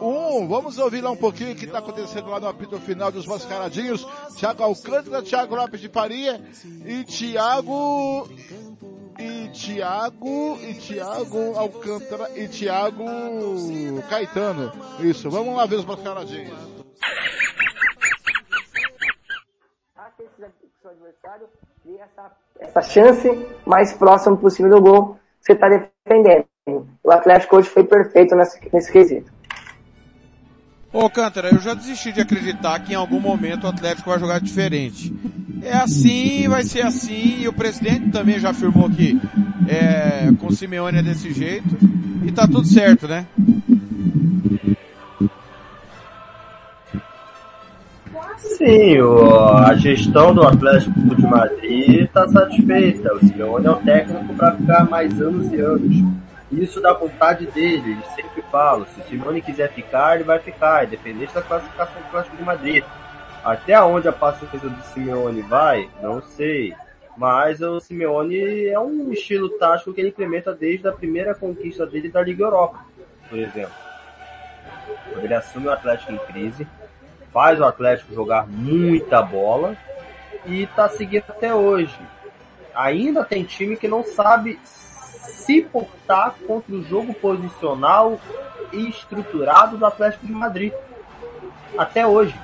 um. Vamos ouvir lá um pouquinho o que está acontecendo lá no apito final dos mascaradinhos. Thiago Alcântara, Thiago Lopes de Faria e Thiago e Thiago e Thiago Alcântara e Thiago Caetano. Isso, vamos lá ver os mascaradinhos. e essa, essa chance mais próxima possível do gol você está defendendo. O Atlético hoje foi perfeito nesse, nesse quesito. Ô Cântara, eu já desisti de acreditar que em algum momento o Atlético vai jogar diferente. É assim, vai ser assim, e o presidente também já afirmou que é, com o Simeone é desse jeito, e tá tudo certo, né? Sim, o, a gestão do Atlético de Madrid está satisfeita. O Simeone é o técnico para ficar mais anos e anos. Isso da vontade dele, ele sempre fala. Se o Simeone quiser ficar, ele vai ficar, independente da classificação do Atlético de Madrid. Até onde a paciência do Simeone vai, não sei. Mas o Simeone é um estilo tático que ele implementa desde a primeira conquista dele da Liga Europa, por exemplo. Quando ele assume o Atlético em crise, faz o Atlético jogar muita bola e está seguindo até hoje. Ainda tem time que não sabe se portar contra o jogo posicional e estruturado do Atlético de Madrid. Até hoje.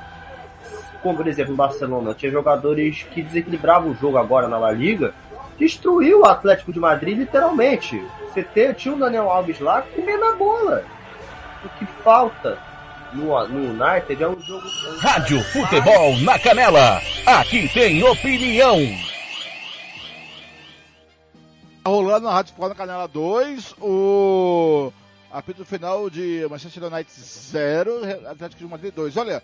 Como, por exemplo, no Barcelona, tinha jogadores que desequilibravam o jogo agora na La Liga, destruiu o Atlético de Madrid literalmente. Você tinha o Daniel Alves lá comendo a bola. O que falta no, no United é um jogo. Rádio Futebol na Canela. Aqui tem opinião. Tá rolando na Rádio Futebol na Canela 2. O apito final de Manchester United 0, Atlético de Madrid 2. Olha,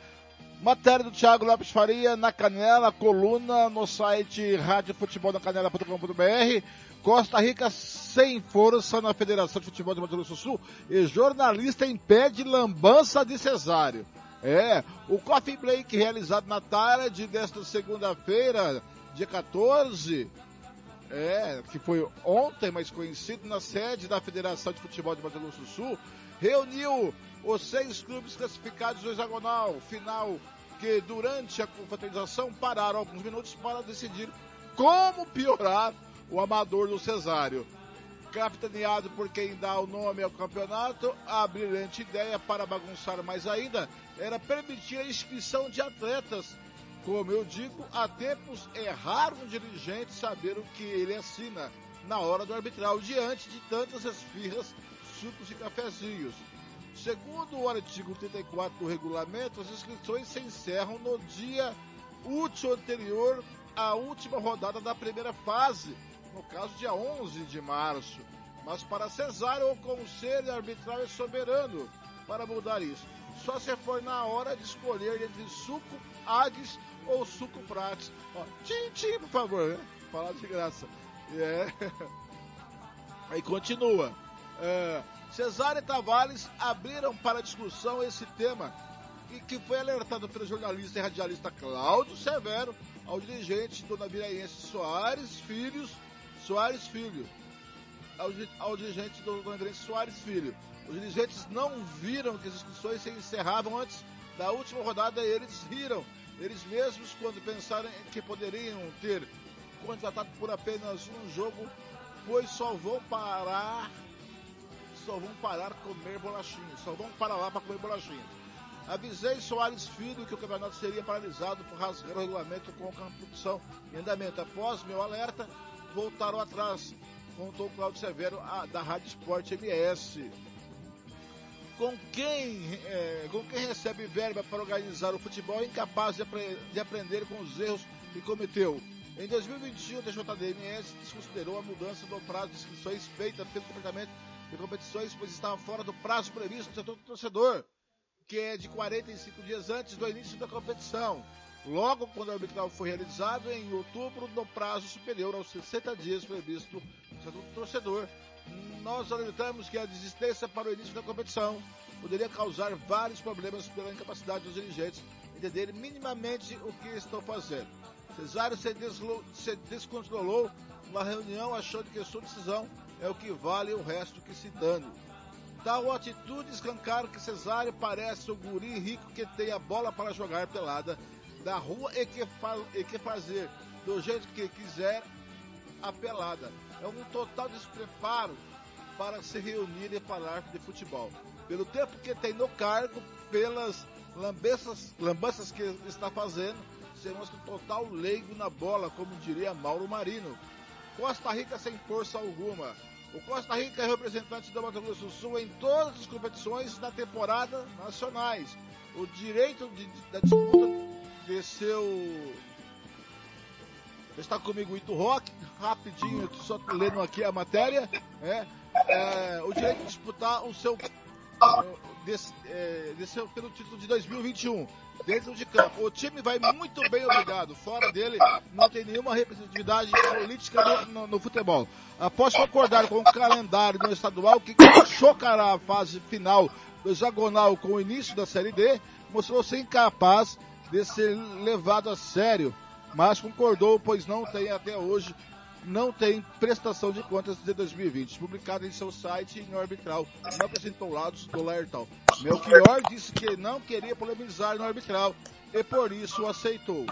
matéria do Thiago Lopes Faria na Canela, coluna no site Rádio Futebol na Canela.com.br. Costa Rica sem força na Federação de Futebol do Mato Grosso do Sul e jornalista impede lambança de Cesário. É, o Coffee Break realizado na tarde desta segunda-feira, dia 14, é, que foi ontem, mais conhecido, na sede da Federação de Futebol de Mato Grosso do Sul, reuniu os seis clubes classificados do hexagonal final, que durante a confraternização pararam alguns minutos para decidir como piorar o amador do Cesário. Capitaneado por quem dá o nome ao campeonato, a brilhante ideia para bagunçar mais ainda era permitir a inscrição de atletas. Como eu digo, há tempos é raro um dirigente saber o que ele assina na hora do arbitral diante de tantas esfirras, sucos e cafezinhos. Segundo o artigo 34 do regulamento, as inscrições se encerram no dia útil anterior à última rodada da primeira fase, no caso dia 11 de março. Mas para Cesário, o Conselho Arbitral é soberano para mudar isso. Só se for na hora de escolher entre suco, Agnes ou suco prates. Ó, tchim, tchim, por favor, né? Falar de graça. É. Aí continua. É, Cesário e Tavares abriram para discussão esse tema e que foi alertado pelo jornalista e radialista Cláudio Severo ao dirigente Dona Viraense Soares Filhos, Soares Filho, ao, ao dirigente do Dona Viraense Soares Filho. Os dirigentes não viram que as inscrições se encerravam antes da última rodada e eles riram. Eles mesmos, quando pensaram que poderiam ter contratado por apenas um jogo, pois só vão parar, só vão parar comer bolachinhas, só vão para lá para comer bolachinhas. Avisei Soares Filho que o campeonato seria paralisado por rasgar o regulamento com a competição em andamento. Após meu alerta, voltaram atrás, contou Claudio Severo a, da Rádio Esporte MS. Com quem, é, com quem recebe verba para organizar o futebol é incapaz de, apre de aprender com os erros que cometeu. Em 2021, o TJDMS desconsiderou a mudança do prazo de inscrições feita pelo Departamento de Competições, pois estava fora do prazo previsto no setor do torcedor que é de 45 dias antes do início da competição. Logo, quando o arbitral foi realizado, em outubro, no prazo superior aos 60 dias previsto no torcedor, nós alertamos que a desistência para o início da competição poderia causar vários problemas pela incapacidade dos dirigentes entenderem minimamente o que estão fazendo. Cesário se, se descontrolou numa reunião achando que sua decisão é o que vale o resto que se dane. Tal atitude escancara que Cesário parece o guri rico que tem a bola para jogar pelada da rua e que, fa e que fazer do jeito que quiser a pelada. É um total despreparo para se reunir e falar de futebol. Pelo tempo que tem no cargo, pelas lambeças, lambanças que está fazendo, se mostra total leigo na bola, como diria Mauro Marino. Costa Rica sem força alguma. O Costa Rica é representante do Mato Grosso do Sul em todas as competições da temporada nacionais. O direito de, da disputa de seu. Está comigo o Ito Rock, rapidinho, só lendo aqui a matéria. É, é, o direito de disputar o seu. Desse, é, desse, pelo título de 2021 dentro de campo. O time vai muito bem, obrigado. Fora dele, não tem nenhuma representatividade política no, no, no futebol. Após concordar com o calendário no estadual, que chocará a fase final do hexagonal com o início da Série D, mostrou-se incapaz de ser levado a sério, mas concordou, pois não tem até hoje não tem prestação de contas de 2020, publicado em seu site em arbitral, não apresentou lados do Lertal. Melchior disse que não queria polemizar no arbitral e por isso aceitou.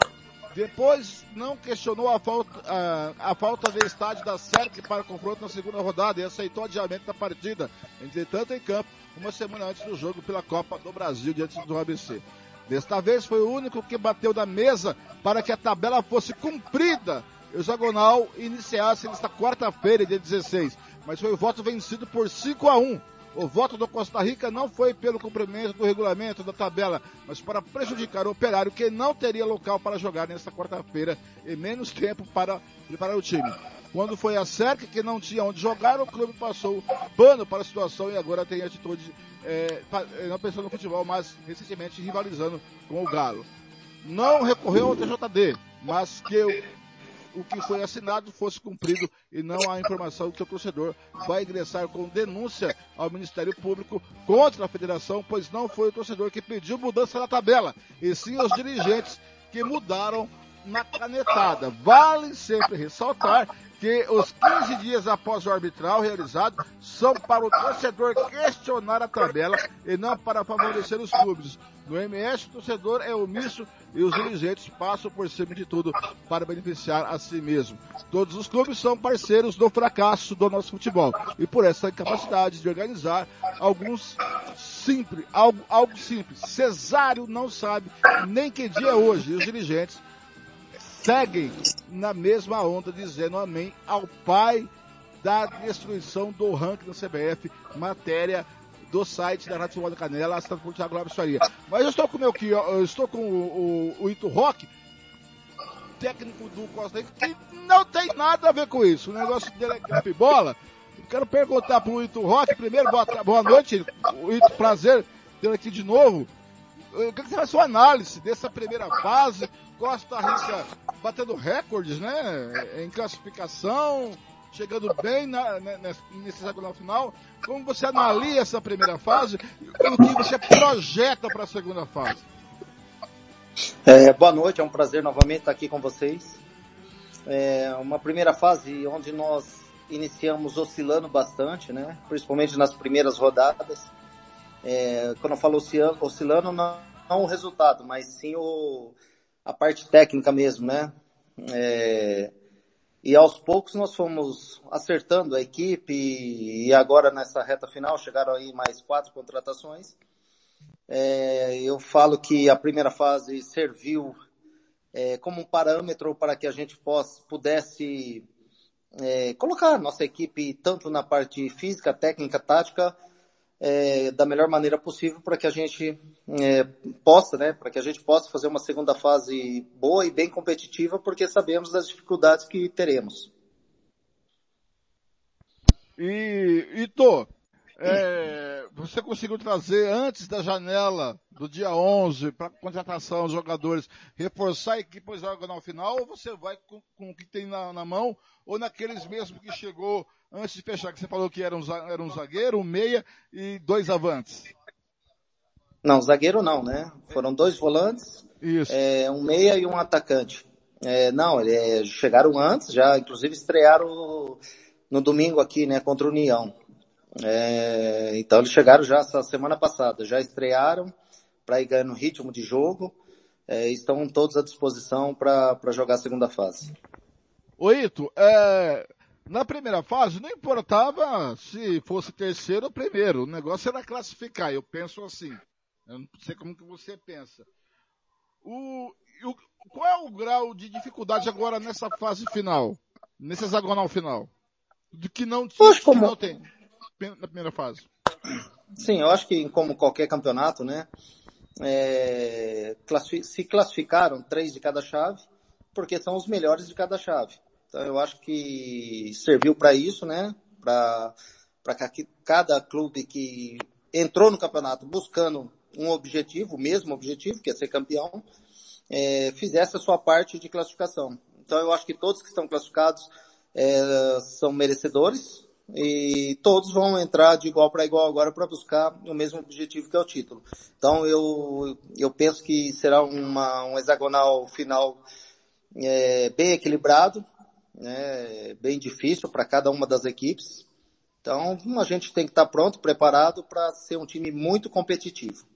Depois não questionou a falta, a, a falta de estádio da SERC para confronto na segunda rodada e aceitou o adiamento da partida, entretanto em campo, uma semana antes do jogo pela Copa do Brasil diante do ABC. Desta vez foi o único que bateu da mesa para que a tabela fosse cumprida e o hexagonal iniciasse nesta quarta-feira, dia 16. Mas foi o voto vencido por 5 a 1. O voto do Costa Rica não foi pelo cumprimento do regulamento da tabela, mas para prejudicar o operário que não teria local para jogar nesta quarta-feira e menos tempo para preparar o time. Quando foi a SERC que não tinha onde jogar, o clube passou pano para a situação e agora tem atitude, é, não pensando no futebol, mas recentemente rivalizando com o Galo. Não recorreu ao TJD, mas que o que foi assinado fosse cumprido e não há informação que o torcedor vai ingressar com denúncia ao Ministério Público contra a federação, pois não foi o torcedor que pediu mudança na tabela, e sim os dirigentes que mudaram na canetada. Vale sempre ressaltar que os 15 dias após o arbitral realizado são para o torcedor questionar a tabela e não para favorecer os clubes. No MS, o torcedor é omisso e os dirigentes passam por cima de tudo para beneficiar a si mesmo. Todos os clubes são parceiros do fracasso do nosso futebol e por essa incapacidade de organizar alguns simples, algo, algo simples. Cesário não sabe nem que dia é hoje e os dirigentes seguem na mesma onda dizendo amém ao pai da destruição do ranking da CBF, matéria do site da Rádio da Canela, assinado por Thiago Lopes Faria. Mas eu estou com o meu eu estou com o, o, o Ito Rock, técnico do Costa Rica, que não tem nada a ver com isso. O negócio dele é cap bola. Quero perguntar pro Ito Rock, primeiro, boa, boa noite, o Ito, prazer ter aqui de novo. Eu queria que você fizesse uma análise dessa primeira fase, Costa Rica batendo recordes, né? Em classificação, chegando bem na, na, nesse hexagonal final. Como você analisa essa primeira fase e o que você projeta para a segunda fase? É, boa noite, é um prazer novamente estar aqui com vocês. É uma primeira fase onde nós iniciamos oscilando bastante, né? principalmente nas primeiras rodadas. É, quando eu falo oscilando, não, não o resultado, mas sim o, a parte técnica mesmo, né? É, e aos poucos nós fomos acertando a equipe e agora nessa reta final chegaram aí mais quatro contratações. É, eu falo que a primeira fase serviu é, como um parâmetro para que a gente possa, pudesse é, colocar nossa equipe tanto na parte física, técnica, tática, é, da melhor maneira possível para que a gente é, possa, né, para que a gente possa fazer uma segunda fase boa e bem competitiva, porque sabemos das dificuldades que teremos. E, Ito, é, você conseguiu trazer antes da janela do dia 11 para contratação dos jogadores, reforçar a equipe para o final, ou você vai com, com o que tem na, na mão, ou naqueles mesmo que chegou antes de fechar, que você falou que era um, era um zagueiro, um meia e dois avantes. Não, zagueiro não, né? Foram dois volantes, é, um meia e um atacante. É, não, é, chegaram antes, já inclusive estrearam no domingo aqui, né, contra o União. É, então eles chegaram já essa semana passada, já estrearam para ir ganhando ritmo de jogo, é, estão todos à disposição para jogar a segunda fase. Oito, é, na primeira fase, não importava se fosse terceiro ou primeiro. O negócio era classificar. Eu penso assim. Eu não sei como que você pensa. O, o, qual é o grau de dificuldade agora nessa fase final? Nesse hexagonal final? Do que não, Poxa, que como... não tem na primeira fase? Sim, eu acho que como qualquer campeonato, né? É, se classificaram três de cada chave, porque são os melhores de cada chave. Então eu acho que serviu para isso, né? Para que cada clube que entrou no campeonato buscando um objetivo, o mesmo objetivo, que é ser campeão, é, fizesse a sua parte de classificação. Então eu acho que todos que estão classificados é, são merecedores e todos vão entrar de igual para igual agora para buscar o mesmo objetivo que é o título. Então eu, eu penso que será uma, um hexagonal final é, bem equilibrado, né, bem difícil para cada uma das equipes. Então, a gente tem que estar tá pronto, preparado para ser um time muito competitivo.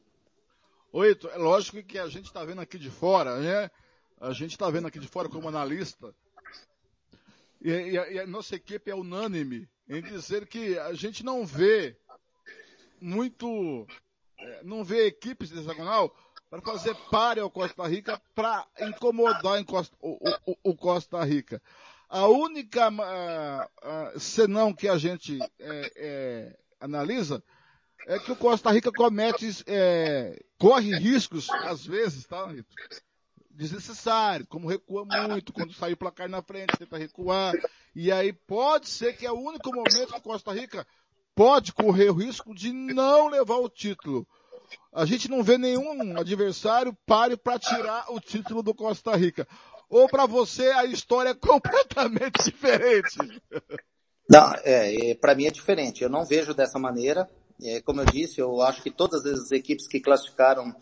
Oito, é lógico que a gente está vendo aqui de fora, né? A gente está vendo aqui de fora como analista. E, e, a, e, a, nossa equipe é unânime em dizer que a gente não vê muito, é, não vê equipes de hexagonal para fazer pare ao Costa Rica para incomodar Costa, o, o, o Costa Rica. A única uh, uh, senão que a gente é, é, analisa é que o Costa Rica comete, é, corre riscos, às vezes, tá, Rito? Desnecessário, como recua muito, quando sai o placar na frente, tenta recuar. E aí pode ser que é o único momento que o Costa Rica pode correr o risco de não levar o título. A gente não vê nenhum adversário pare para tirar o título do Costa Rica ou para você a história é completamente diferente? Não, é, é para mim é diferente. Eu não vejo dessa maneira. É, como eu disse, eu acho que todas as equipes que classificaram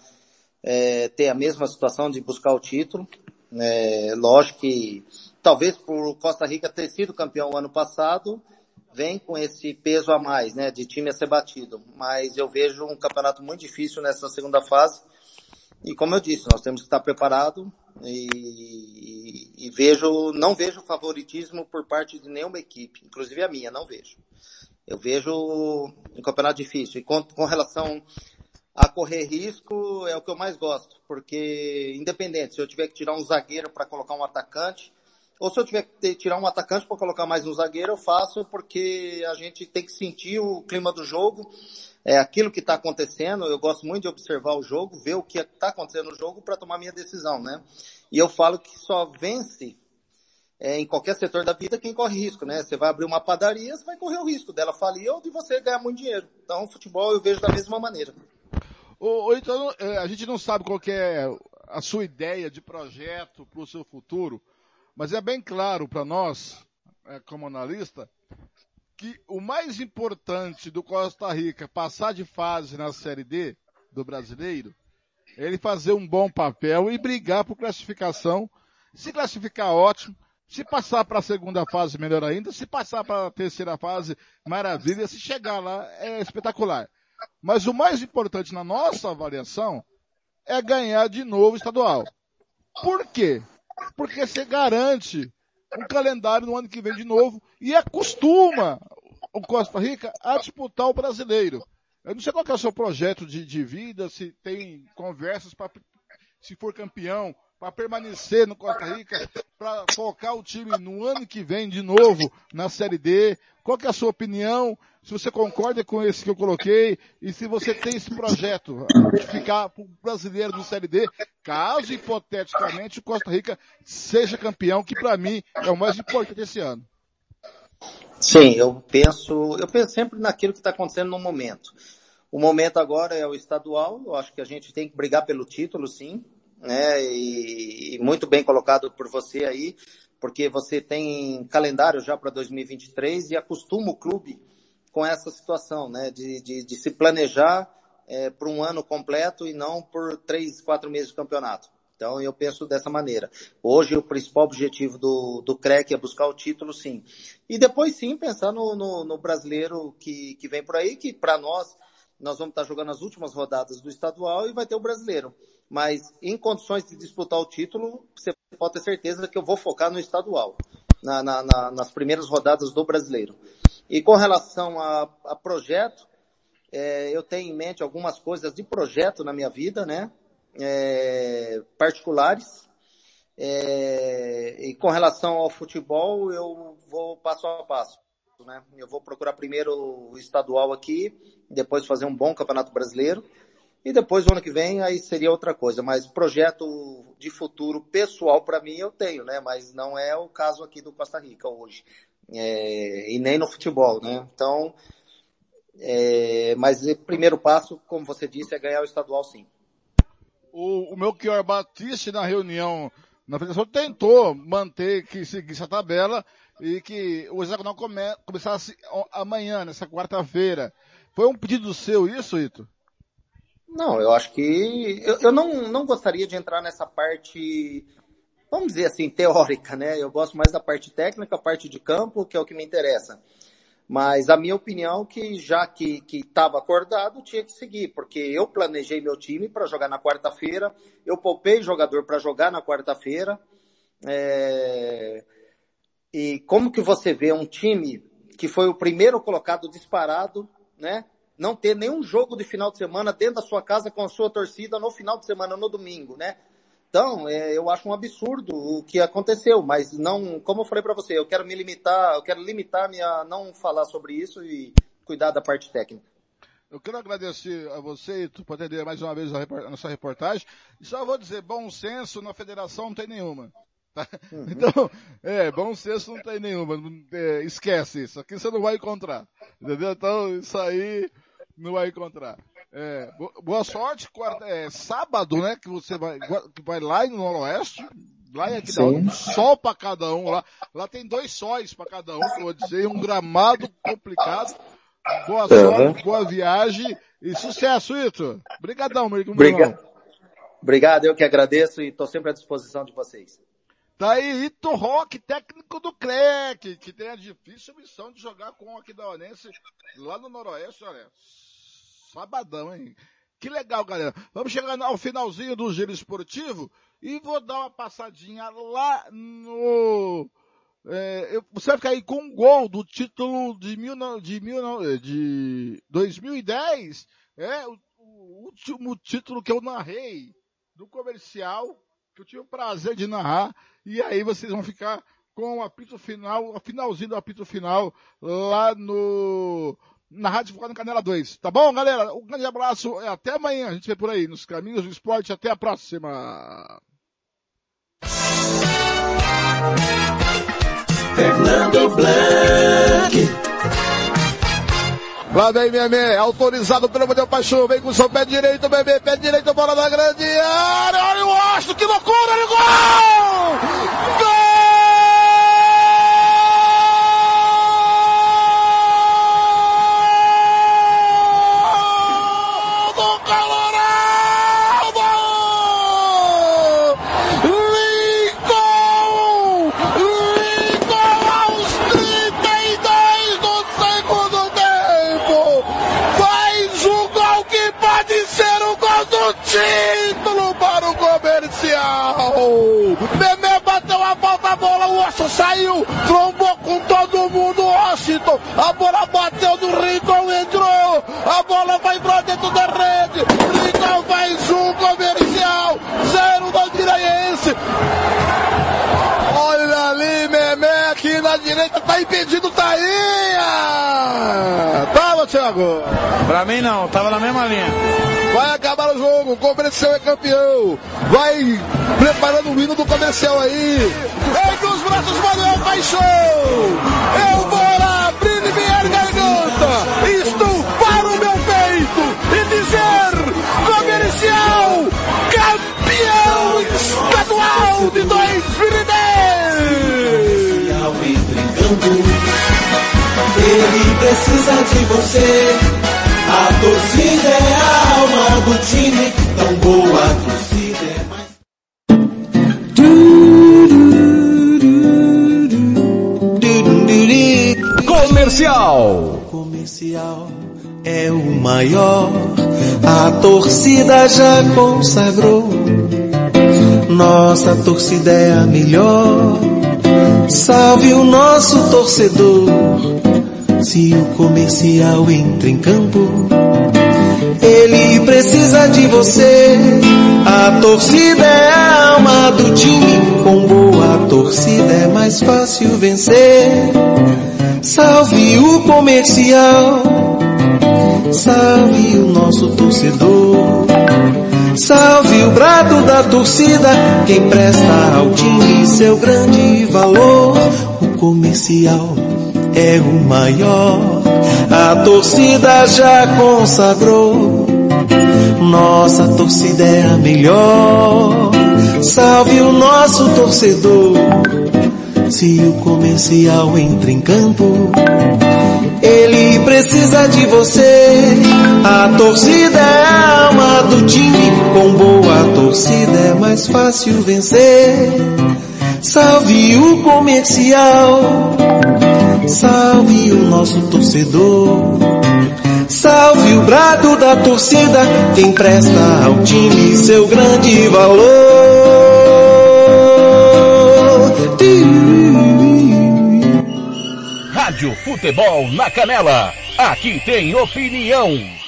é, têm a mesma situação de buscar o título. É, lógico que talvez por Costa Rica ter sido campeão ano passado, vem com esse peso a mais, né, de time a ser batido. Mas eu vejo um campeonato muito difícil nessa segunda fase. E como eu disse, nós temos que estar preparados e, e, vejo, não vejo favoritismo por parte de nenhuma equipe, inclusive a minha, não vejo. Eu vejo um campeonato difícil. E com, com relação a correr risco, é o que eu mais gosto, porque independente, se eu tiver que tirar um zagueiro para colocar um atacante, ou se eu tiver que tirar um atacante para colocar mais um zagueiro, eu faço porque a gente tem que sentir o clima do jogo, é aquilo que está acontecendo. Eu gosto muito de observar o jogo, ver o que está acontecendo no jogo para tomar minha decisão, né? E eu falo que só vence é, em qualquer setor da vida quem corre risco, né? Você vai abrir uma padaria, você vai correr o risco dela falir ou de você ganhar muito dinheiro. Então, futebol eu vejo da mesma maneira. Ou então, é, a gente não sabe qual é a sua ideia de projeto para o seu futuro, mas é bem claro para nós, é, como analista, que o mais importante do Costa Rica passar de fase na Série D do brasileiro, é ele fazer um bom papel e brigar por classificação. Se classificar, ótimo. Se passar para a segunda fase, melhor ainda. Se passar para a terceira fase, maravilha. Se chegar lá, é espetacular. Mas o mais importante na nossa avaliação é ganhar de novo o estadual. Por quê? Porque você garante um calendário no ano que vem de novo e acostuma o Costa Rica a disputar o brasileiro. Eu não sei qual é o seu projeto de, de vida, se tem conversas para, se for campeão, para permanecer no Costa Rica, para colocar o time no ano que vem de novo na Série D. Qual é a sua opinião? Se você concorda com esse que eu coloquei e se você tem esse projeto de ficar pro brasileiro do Série D, caso hipoteticamente o Costa Rica seja campeão, que para mim é o mais importante esse ano. Sim, eu penso, eu penso sempre naquilo que está acontecendo no momento. O momento agora é o estadual, eu acho que a gente tem que brigar pelo título, sim, né? E, e muito bem colocado por você aí, porque você tem calendário já para 2023 e acostuma o clube com essa situação, né? De, de, de se planejar é, por um ano completo e não por três, quatro meses de campeonato. Então eu penso dessa maneira. Hoje o principal objetivo do, do CREC é buscar o título, sim. E depois sim pensar no, no, no brasileiro que, que vem por aí, que para nós, nós vamos estar jogando as últimas rodadas do estadual e vai ter o brasileiro. Mas em condições de disputar o título, você pode ter certeza que eu vou focar no estadual, na, na, na, nas primeiras rodadas do brasileiro. E com relação a, a projeto, é, eu tenho em mente algumas coisas de projeto na minha vida, né? é, particulares. É, e com relação ao futebol, eu vou passo a passo. Né? Eu vou procurar primeiro o estadual aqui, depois fazer um bom campeonato brasileiro. E depois, ano que vem, aí seria outra coisa. Mas projeto de futuro pessoal para mim eu tenho, né? Mas não é o caso aqui do Costa Rica hoje. É, e nem no futebol, né? Então, é, mas o primeiro passo, como você disse, é ganhar o estadual sim o, o Melchior Batiste na reunião na federação tentou manter que seguisse a tabela e que o hexagonal come, começasse amanhã, nessa quarta-feira. Foi um pedido seu isso, Ito? Não, eu acho que eu, eu não, não gostaria de entrar nessa parte, vamos dizer assim, teórica, né? Eu gosto mais da parte técnica, a parte de campo, que é o que me interessa. Mas a minha opinião é que já que estava acordado, tinha que seguir, porque eu planejei meu time para jogar na quarta-feira, eu poupei jogador para jogar na quarta-feira. É... E como que você vê um time que foi o primeiro colocado disparado, né? Não ter nenhum jogo de final de semana dentro da sua casa com a sua torcida no final de semana, no domingo, né? Então, é, eu acho um absurdo o que aconteceu, mas não, como eu falei para você, eu quero me limitar, eu quero limitar-me a não falar sobre isso e cuidar da parte técnica. Eu quero agradecer a você por atender mais uma vez a, nossa reportagem. E só vou dizer, bom senso na federação não tem nenhuma. Tá? Uhum. Então, é, bom senso não tem nenhuma. É, esquece isso. Aqui você não vai encontrar. Entendeu? Então, isso aí não vai encontrar. É, boa sorte, quarta, é, sábado, né, que você vai, que vai lá no Noroeste, lá em Aquidauana, um sol para cada um lá. Lá tem dois sóis para cada um, vou dizer, um gramado complicado. Boa sorte, boa viagem e sucesso, Ito. Obrigadão, meu irmão. Obrigado. Obrigado, eu que agradeço e estou sempre à disposição de vocês. Tá aí Ito Rock, técnico do CREC, que tem a difícil missão de jogar com o Aquidauanense lá no Noroeste, olha Sabadão, hein? Que legal, galera. Vamos chegar ao finalzinho do giro esportivo e vou dar uma passadinha lá no. É, você vai ficar aí com um gol do título de, mil, de, mil, de 2010. É o, o último título que eu narrei do comercial, que eu tive o prazer de narrar. E aí vocês vão ficar com o apito final, o finalzinho do apito final lá no na Rádio Focado Canela 2. Tá bom, galera? Um grande abraço e até amanhã. A gente vê por aí nos caminhos do esporte. Até a próxima. Fernando Blanc. Lá vem Memê, autorizado pelo Mundial Paixão, vem com o seu pé direito, Memê, pé direito, bola na grande área, olha o Austin, que loucura, olha o gol! Gol comercial! Memé bateu a volta, a bola, o Washington saiu, trombou com todo mundo, Washington, a bola bateu do Lincoln, entrou, a bola vai pra dentro da rede, Lincoln faz um comercial, zero do Diraiense. Olha ali, Memé, aqui na direita, tá impedido, Tainha! Tava, Thiago? Pra mim não, tava na mesma linha. Vai acabar o jogo, o comercial é campeão. Vai preparando o hino do comercial aí. Ergue os braços, Manuel Paixão. Eu vou abrir minha garganta. Estufar o meu peito e dizer, comercial, campeão estadual de 2010. Ele precisa de você. A torcida é a alma do time. Tão boa a torcida é mais. Comercial. Comercial é o maior. A torcida já consagrou. Nossa torcida é a melhor. Salve o nosso torcedor. Se o comercial entra em campo, ele precisa de você. A torcida é a alma do time. Com boa torcida é mais fácil vencer. Salve o comercial. Salve o nosso torcedor. Salve o brado da torcida, quem presta ao time seu grande valor. O comercial é o maior, a torcida já consagrou. Nossa torcida é a melhor. Salve o nosso torcedor. Se o comercial entra em campo, ele precisa de você. A torcida é a alma do time. Com boa torcida é mais fácil vencer. Salve o comercial. Salve o nosso torcedor. Salve o brado da torcida. Quem presta ao time seu grande valor. Rádio Futebol na Canela. Aqui tem opinião.